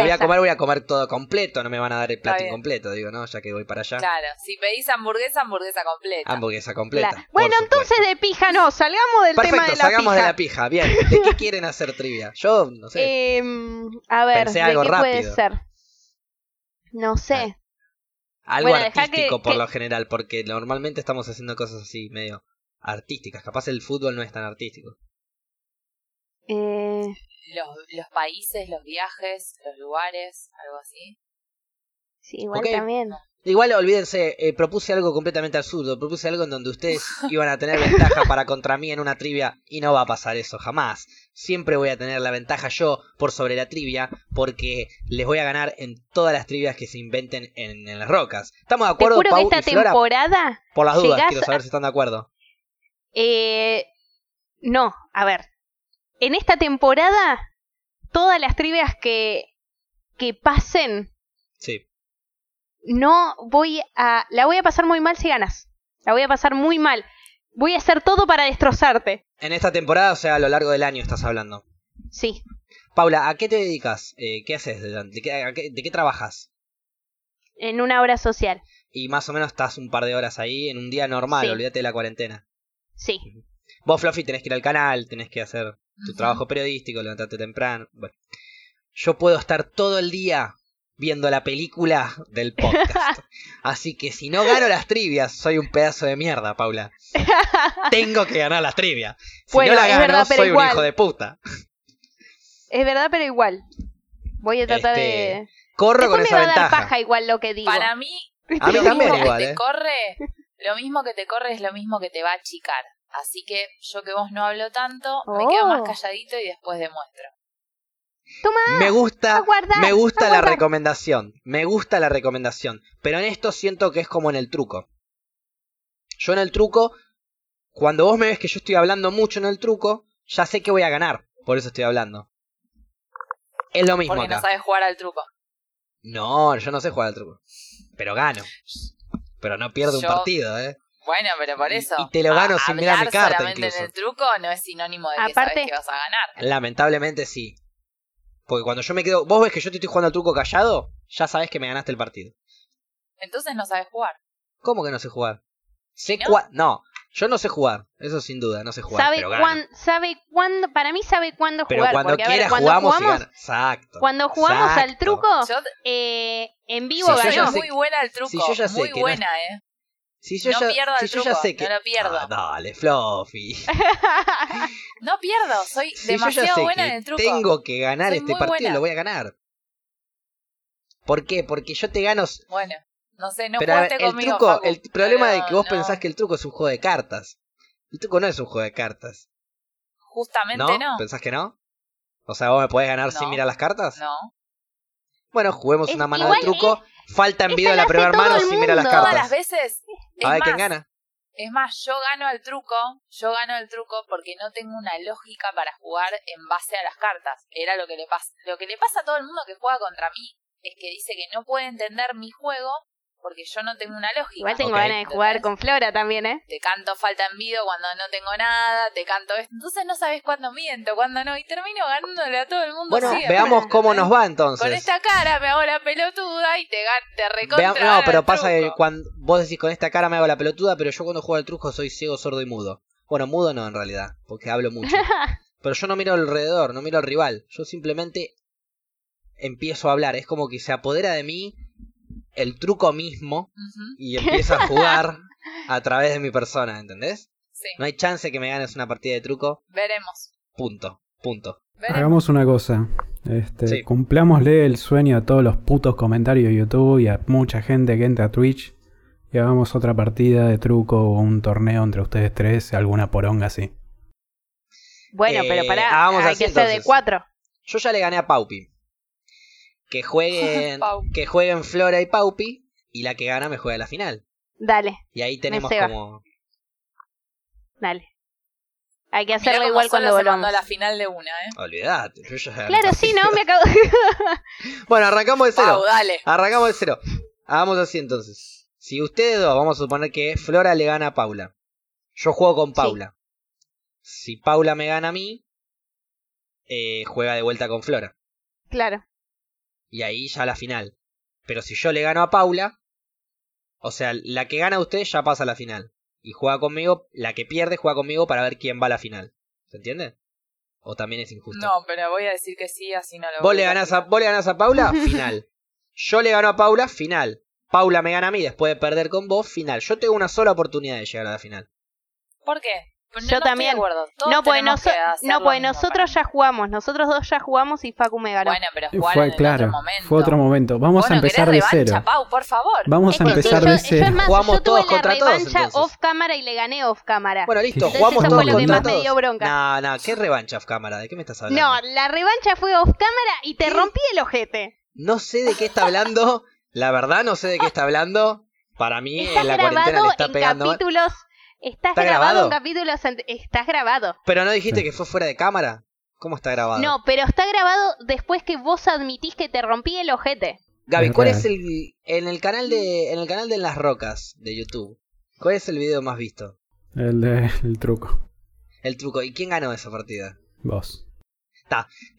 voy a comer, voy a comer todo completo. No me van a dar el plato incompleto, digo, ¿no? Ya que voy para allá. Claro, si pedís hamburguesa, hamburguesa completa. Hamburguesa completa. Claro. Bueno, entonces de pija no, salgamos del tema Perfecto, de la salgamos pija. de la pija. Bien, ¿de qué quieren hacer trivia? Yo, no sé. Em, a ver, Pensé ¿de algo qué puede rápido. ser? No sé. algo bueno, dejá artístico que- por que- lo general, porque normalmente estamos haciendo cosas así, medio artísticas. Capaz el fútbol no es tan artístico. Eh, Los, los países, los viajes, los lugares, algo así. sí, igual también. Igual olvídense, eh, propuse algo completamente absurdo. Propuse algo en donde ustedes <laughs> iban a tener ventaja para contra mí en una trivia y no va a pasar eso jamás. Siempre voy a tener la ventaja yo por sobre la trivia porque les voy a ganar en todas las trivias que se inventen en, en las rocas. ¿Estamos de Te acuerdo, juro Pau que y esta Flora? temporada, Por las dudas, quiero saber si están de acuerdo. eh, no, a ver, en esta temporada, todas las trivias que, que pasen. No voy a, la voy a pasar muy mal si ganas. La voy a pasar muy mal. Voy a hacer todo para destrozarte. En esta temporada, o sea, a lo largo del año estás hablando. Sí. Paula, ¿a qué te dedicas? Eh, ¿Qué haces? ¿De qué, a qué- de qué trabajas? En una obra social. Y más o menos estás un par de horas ahí en un día normal, Sí. olvídate de la cuarentena. Sí. Vos, Fluffy, tenés que ir al canal, tenés que hacer tu trabajo periodístico, levantarte temprano. Bueno, yo puedo estar todo el día viendo la película del podcast. <laughs> Así que si no gano las trivias, soy un pedazo de mierda, Paula. <laughs> Tengo que ganar las trivias. Si Bueno, no la gano, verdad, soy un hijo de puta. Es verdad, pero igual. Voy a tratar Este, de... Corro con me esa va a dar ventaja. paja igual lo que digo. Para mí, <laughs> A mí lo también mismo igual, que ¿eh? te corre, lo mismo que te corre es lo mismo que te va a achicar. Así que yo que vos no hablo tanto, me quedo más Oh. calladito y después demuestro. Toma, Me gusta, a guardar, me gusta a la recomendación. Me gusta la recomendación. Pero en esto siento que es como en el truco. Yo en el truco, cuando vos me ves que yo estoy hablando mucho en el truco, ya sé que voy a ganar. Por eso estoy hablando. Es lo mismo Porque no sabes jugar al truco. No, yo no sé jugar al truco. Pero gano. Pero no pierdo un partido, ¿eh? Bueno, pero por eso. y te lo gano sin mirar mi carta, solamente incluso. en el truco no es sinónimo de que Aparte- sabes que vas a ganar. Lamentablemente sí. Porque cuando yo me quedo. Vos ves que yo te estoy jugando al truco callado, ya sabes que me ganaste el partido. Entonces no sabes jugar. ¿Cómo que no sé jugar? Sé ¿No? cua- No, yo no sé jugar. Eso sin duda, no sé jugar. sabe pero gano. cuán- sabe cuándo, para mí sabe cuándo Pero jugar. cuando porque, ver, quiera cuando jugamos, y jugamos. Exacto. cuando jugamos al truco, Yo, eh, en vivo Sí, yo soy ya ganó. sé muy buena al truco. si yo ya sé muy no- buena, eh. Si yo no ya, pierdo si el yo ya sé que. no lo pierdo. Ah, dale, Fluffy. <laughs> No pierdo, soy Si demasiado buena en el truco. tengo que ganar Soy este partido, buena. lo voy a ganar. ¿Por qué? Porque yo te gano. Bueno, No sé, no pero ver, el conmigo, truco, Facu, el problema de que vos no, pensás que el truco es un juego de cartas. El truco no es un juego de cartas. Justamente ¿No? no. ¿Pensás que no? O sea, vos me podés ganar sin mirar las cartas. No. Bueno, juguemos Es- una mano de truco. Falta en video la primera mano sin mirar las mundo. Todas cartas. las veces. Es A ver más, quién gana. Es más, yo gano el truco, yo gano el truco porque no tengo una lógica para jugar en base a las cartas. Era lo que le pasa, lo que le pasa a todo el mundo que juega contra mí, es que dice que no puede entender mi juego porque yo no tengo una lógica. Igual tengo Ok. ganas de jugar con Flora también, ¿eh? Te canto falta en video cuando no tengo nada, te canto esto. Entonces no sabes cuándo miento, cuándo no. Y termino ganándole a todo el mundo Bueno, siempre, veamos cómo ¿entendés? nos va Con entonces. esta cara me hago la pelotuda y te, gan- te recontra. Veamos- no, pero pasa que cuando vos decís con esta cara me hago la pelotuda, pero yo cuando juego al truco soy ciego, sordo y mudo. Bueno, mudo no en realidad, porque hablo mucho. <laughs> Pero yo no miro alrededor, no miro al rival. Yo simplemente empiezo a hablar. Es como que se apodera de mí el truco mismo y empieza a <laughs> jugar a través de mi persona, ¿entendés? Sí, No hay chance que me ganes una partida de truco. veremos. Punto. Punto. veremos. Hagamos una cosa. Este, Sí. Cumplámosle el sueño a todos los putos comentarios de YouTube y a mucha gente que entra a Twitch. Y hagamos otra partida de truco o un torneo entre ustedes tres, alguna poronga así. Bueno, Eh, pero pará, hagamos hay así que ser de cuatro. Yo ya le gané a Paupi. Que jueguen, <laughs> que jueguen Flora y Paupi. Y la que gana me juega la final. Dale, Y ahí tenemos como. dale. Hay que hacerlo igual cuando se mandó volvamos. a la final de una, ¿eh? Olvidate, yo ya Claro, la sí. ¿no? Me <laughs> acabo <laughs> Bueno, arrancamos de cero. Pau, dale. Arrancamos de cero. Hagamos así entonces. Si ustedes dos, vamos a suponer que Flora le gana a Paula. Yo juego con Paula. Si Paula me gana a mí, eh, juega de vuelta con Flora. Claro. Y ahí ya la final. Pero si yo le gano a Paula, o sea, la que gana usted ya pasa a la final. Y juega conmigo, la que pierde juega conmigo para ver quién va a la final. ¿Se entiende? ¿O también es injusto? No, pero voy a decir que sí, así no lo Vos voy le, a ganás a, vos le ganás a Paula, <laughs> final. Yo le gano a Paula, final. Paula me gana a mí después de perder con vos, final. Yo tengo una sola oportunidad de llegar a la final. ¿Por qué? Yo también. de acuerdo. Todos No, pues, noso- no, pues nosotros ya jugamos. Nosotros dos ya jugamos y Facu me ganó. Bueno, pero jugar Fue en claro, otro momento. fue otro momento. Vamos Bueno, a empezar de ¿querés revancha, cero. Pau, por favor. Vamos Es a empezar sí, de yo, cero. yo más, Jugamos yo tuve todos la contra todos, revancha entonces. off cámara y le gané off cámara. Bueno, listo, Entonces jugamos eso todos fue lo que contra más me todos. dio bronca. No, no, ¿qué revancha off cámara? ¿De qué me estás hablando? No, la revancha fue off cámara y te rompí el ojete. No sé de qué está hablando. La verdad, no sé de qué está hablando. Para mí, Está en la cuarentena grabado le está en pegando. capítulos. Estás ¿Está grabado, capítulos. ante- Estás grabado. Pero no dijiste Sí. que fue fuera de cámara. ¿Cómo está grabado? No, pero está grabado después que vos admitís que te rompí el ojete. Gaby, ¿cuál es el en el canal de en el canal de las rocas de YouTube? ¿Cuál es el video más visto? El del truco. El truco. ¿Y quién ganó esa partida? Vos.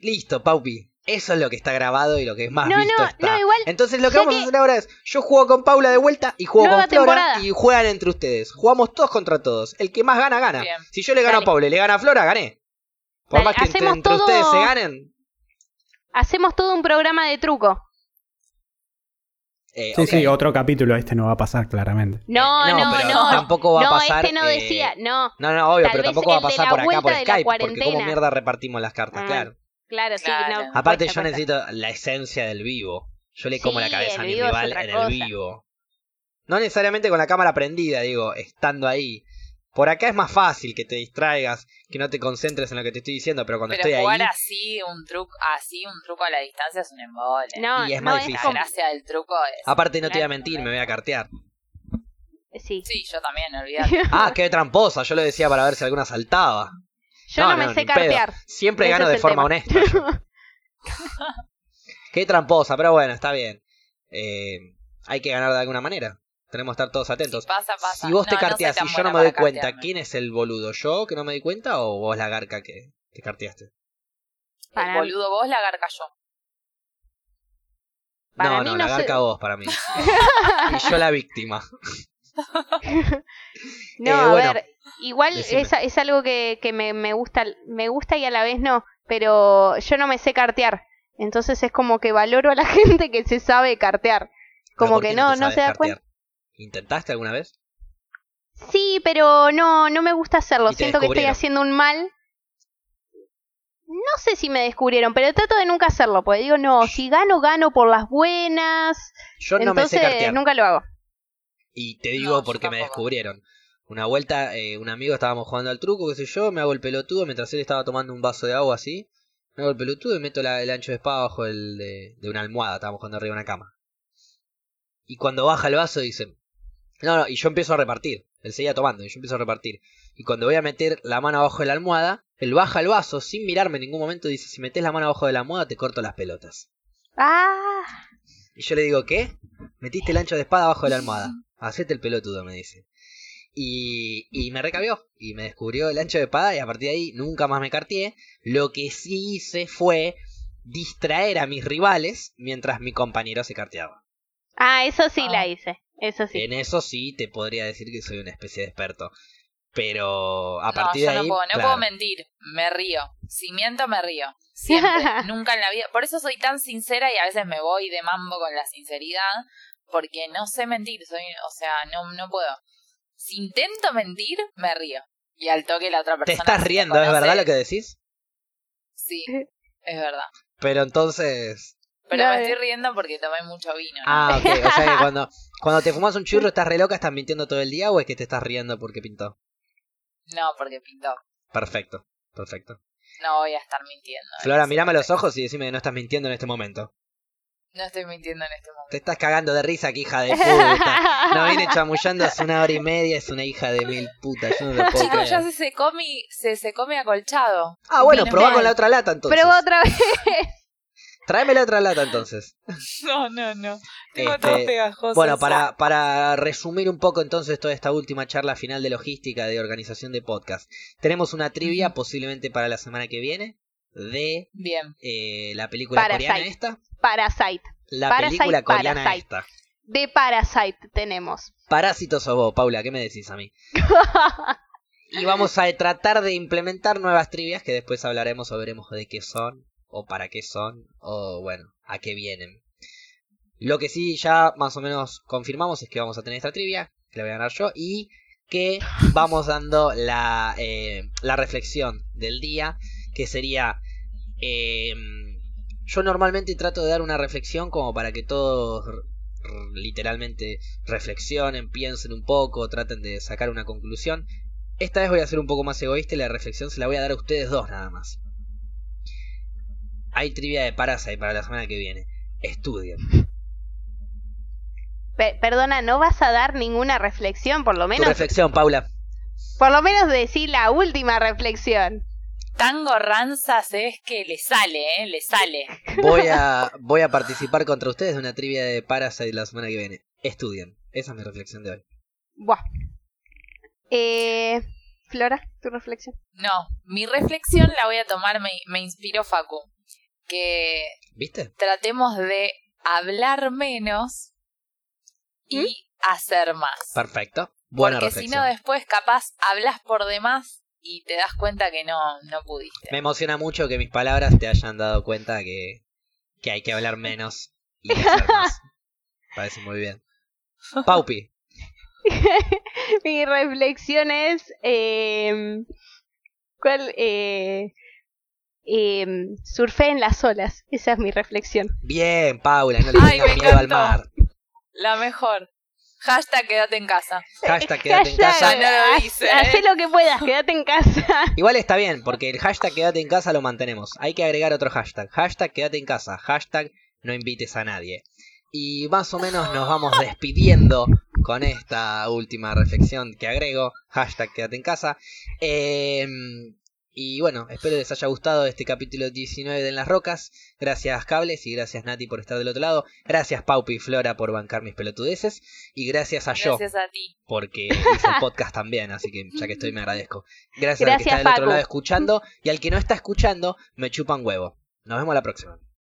Listo, Paupi. Eso es lo que está grabado y lo que es más No, visto no, está. no, igual, Entonces lo que vamos que- a hacer ahora es, yo juego con Paula de vuelta y juego Nueva con Flora temporada. y juegan entre ustedes. Jugamos todos contra todos. El que más gana, gana. Bien. Si yo le gano Dale. a Paula y le gana a Flora, gané. Por Dale, más que entre, hacemos entre todo- ustedes se ganen. Hacemos todo un programa de truco. eh, Sí, sí, otro capítulo este no va a pasar claramente. No, Eh, no, no, pero no. tampoco va a no, pasar, este no eh, decía, no. No, no, obvio, Tal pero tampoco va a pasar por acá por Skype, porque como cuarentena. mierda repartimos las cartas, Ah, claro. Claro, sí, Claro. no. Aparte cuesta, yo cuesta. necesito la esencia del vivo. Yo le como Sí, la cabeza a mi rival en cosa. el vivo. No necesariamente con la cámara prendida, digo, estando ahí. Por acá es más fácil que te distraigas, que no te concentres en lo que te estoy diciendo, pero cuando Pero estoy jugar ahí, así un truco, así un truco a la distancia es un embole. No, Y es no más difícil. La como- gracia del truco es. aparte no te voy a mentir, me voy a cartear. Sí. Sí, yo también, <laughs> olvidate. Ah, qué tramposa, yo lo decía para ver si alguna saltaba. Yo no, me sé pedo. cartear. Siempre Ese gano de forma tema. honesta. <laughs> Qué tramposa, pero bueno, está bien. Eh, hay que ganar de alguna manera. Tenemos que estar todos atentos. Si pasa, pasa. Si vos te No, carteás y yo no me doy cuenta, cartearme. ¿quién es el boludo? ¿Yo que no me di cuenta o vos la garca que te carteaste? Para El boludo vos, la garca yo. Para no, mí no, no la garca vos para mí. <laughs> y yo la víctima. <laughs> No, Eh, a bueno, ver, igual es, es algo que, que me, me gusta, me gusta y a la vez no, pero yo no me sé cartear. Entonces es como que valoro a la <laughs> gente que se sabe cartear. ¿Pero Como que no, no se da cuenta. ¿Intentaste alguna vez? Sí, pero no, no me gusta hacerlo. Siento que estoy haciendo un mal. No sé si me descubrieron, pero trato de nunca hacerlo, porque digo, no, si gano, gano por las buenas. Yo no me sé Entonces, cartear. nunca lo hago. Y te digo No, porque me descubrieron. Una vuelta, eh, un amigo estábamos jugando al truco, qué sé yo, me hago el pelotudo mientras él estaba tomando un vaso de agua así. Me hago el pelotudo y meto la- el ancho de espada bajo el de, de una almohada, estábamos jugando arriba de una cama. Y cuando baja el vaso dice, no, no, y yo empiezo a repartir. Él seguía tomando y yo empiezo a repartir. Y cuando voy a meter la mano abajo de la almohada, él baja el vaso sin mirarme en ningún momento y dice, si metes la mano abajo de la almohada te corto las pelotas. Ah, Y yo le digo, ¿qué? Metiste el ancho de espada abajo de la almohada. Hacete el pelotudo, me dice. Y, y me recabió. Y me descubrió el ancho de espada y a partir de ahí nunca más me carteé. Lo que sí hice fue distraer a mis rivales mientras mi compañero se carteaba. ah, eso sí Ah. la hice. Eso sí. En eso sí te podría decir que soy una especie de experto. Pero a no, partir yo de ahí... no puedo, no claro. puedo mentir, me río. Si miento, me río. Siempre, <laughs> nunca en la vida. Por eso soy tan sincera y a veces me voy de mambo con la sinceridad, porque no sé mentir, soy, o sea, no, no puedo. Si intento mentir, me río. Y al toque la otra Te persona. estás si me riendo, ¿es verdad lo que decís? Sí, <laughs> es verdad. Pero entonces... Pero No, me eh. estoy riendo porque tomé mucho vino. ¿no? Ah, ok. O sea que <laughs> cuando, cuando te fumas un churro <laughs> estás re loca, estás mintiendo todo el día o es que te estás riendo porque pintó. No, porque pintó. Perfecto, perfecto. No voy a estar mintiendo. en Flora, ese mírame a los ojos y decime que no estás mintiendo en este momento. No estoy mintiendo en este momento. Te estás cagando de risa, que hija de puta. No viene chamullando hace una hora y media, es una hija de mil putas. Yo no lo puedo Chicos, ya se secó mi, se secó mi acolchado. Ah, bueno, probá con la otra lata entonces. Prueba otra vez. Tráeme la otra lata entonces. <laughs> No, no, no. Tengo Este, todo pegajoso. Bueno, para, para resumir un poco entonces toda esta última charla final de logística de organización de podcast. Tenemos una trivia posiblemente para la semana que viene de Bien. eh, la película Parasite. coreana esta. Parasite. La Parasite, película coreana Parasite. esta. De Parasite tenemos. Parásitos o vos, Paula, ¿qué me decís a mí? <laughs> Y vamos a tratar de implementar nuevas trivias que después hablaremos o veremos de qué son, o para qué son, o bueno, a qué vienen. Lo que sí ya más o menos confirmamos es que vamos a tener esta trivia, que la voy a ganar yo, y que vamos dando la, eh, la reflexión del día, que sería... eh, yo normalmente trato de dar una reflexión como para que todos literalmente reflexionen, piensen un poco, traten de sacar una conclusión. Esta vez voy a ser un poco más egoísta y la reflexión se la voy a dar a ustedes dos nada más. Hay trivia de Parasite para la semana que viene. Estudien. Pe- perdona, no vas a dar ninguna reflexión, por lo Tu menos. reflexión, Paula. Por lo menos decir la última reflexión. Tango Ranzas es que le sale, ¿eh? Le sale. Voy a, <laughs> voy a participar contra ustedes de una trivia de Parasite la semana que viene. Estudien. Esa es mi reflexión de hoy. Buah. Eh, Flora, tu reflexión. No, mi reflexión la voy a tomar, me, me inspiró Facu. Que ¿Viste? tratemos de hablar menos y hacer más. Perfecto. Buena Porque si no, después capaz hablas por demás y te das cuenta que no, no pudiste. Me emociona mucho que mis palabras te hayan dado cuenta que, que hay que hablar menos y hacer más. <laughs> Parece muy bien. Paupi, <laughs> Mi reflexión es. Eh, ¿Cuál? Eh, eh, surfé en las olas. Esa es mi reflexión. bien, Paula, no le tengas miedo al mar. La mejor. Hashtag quédate en casa. Hashtag <laughs> quédate en casa. Ya no lo haz- ¿eh? lo que puedas, quédate en casa. <laughs> Igual está bien, porque el hashtag quédate en casa lo mantenemos. Hay que agregar otro hashtag. Hashtag quédate en casa. Hashtag no invites a nadie. Y más o menos nos vamos despidiendo con esta última reflexión que agrego. Hashtag quédate en casa. Eh, y bueno, espero les haya gustado este capítulo 19 de En las Rocas. Gracias Cables y gracias Nati por estar del otro lado. Gracias Paupi y Flora por bancar mis pelotudeces. Y gracias a yo Gracias a ti. porque hice el podcast también, así que ya que estoy me agradezco. Gracias, al que Gracias, está del otro lado escuchando y al que no está escuchando me chupan huevo. Nos vemos la próxima.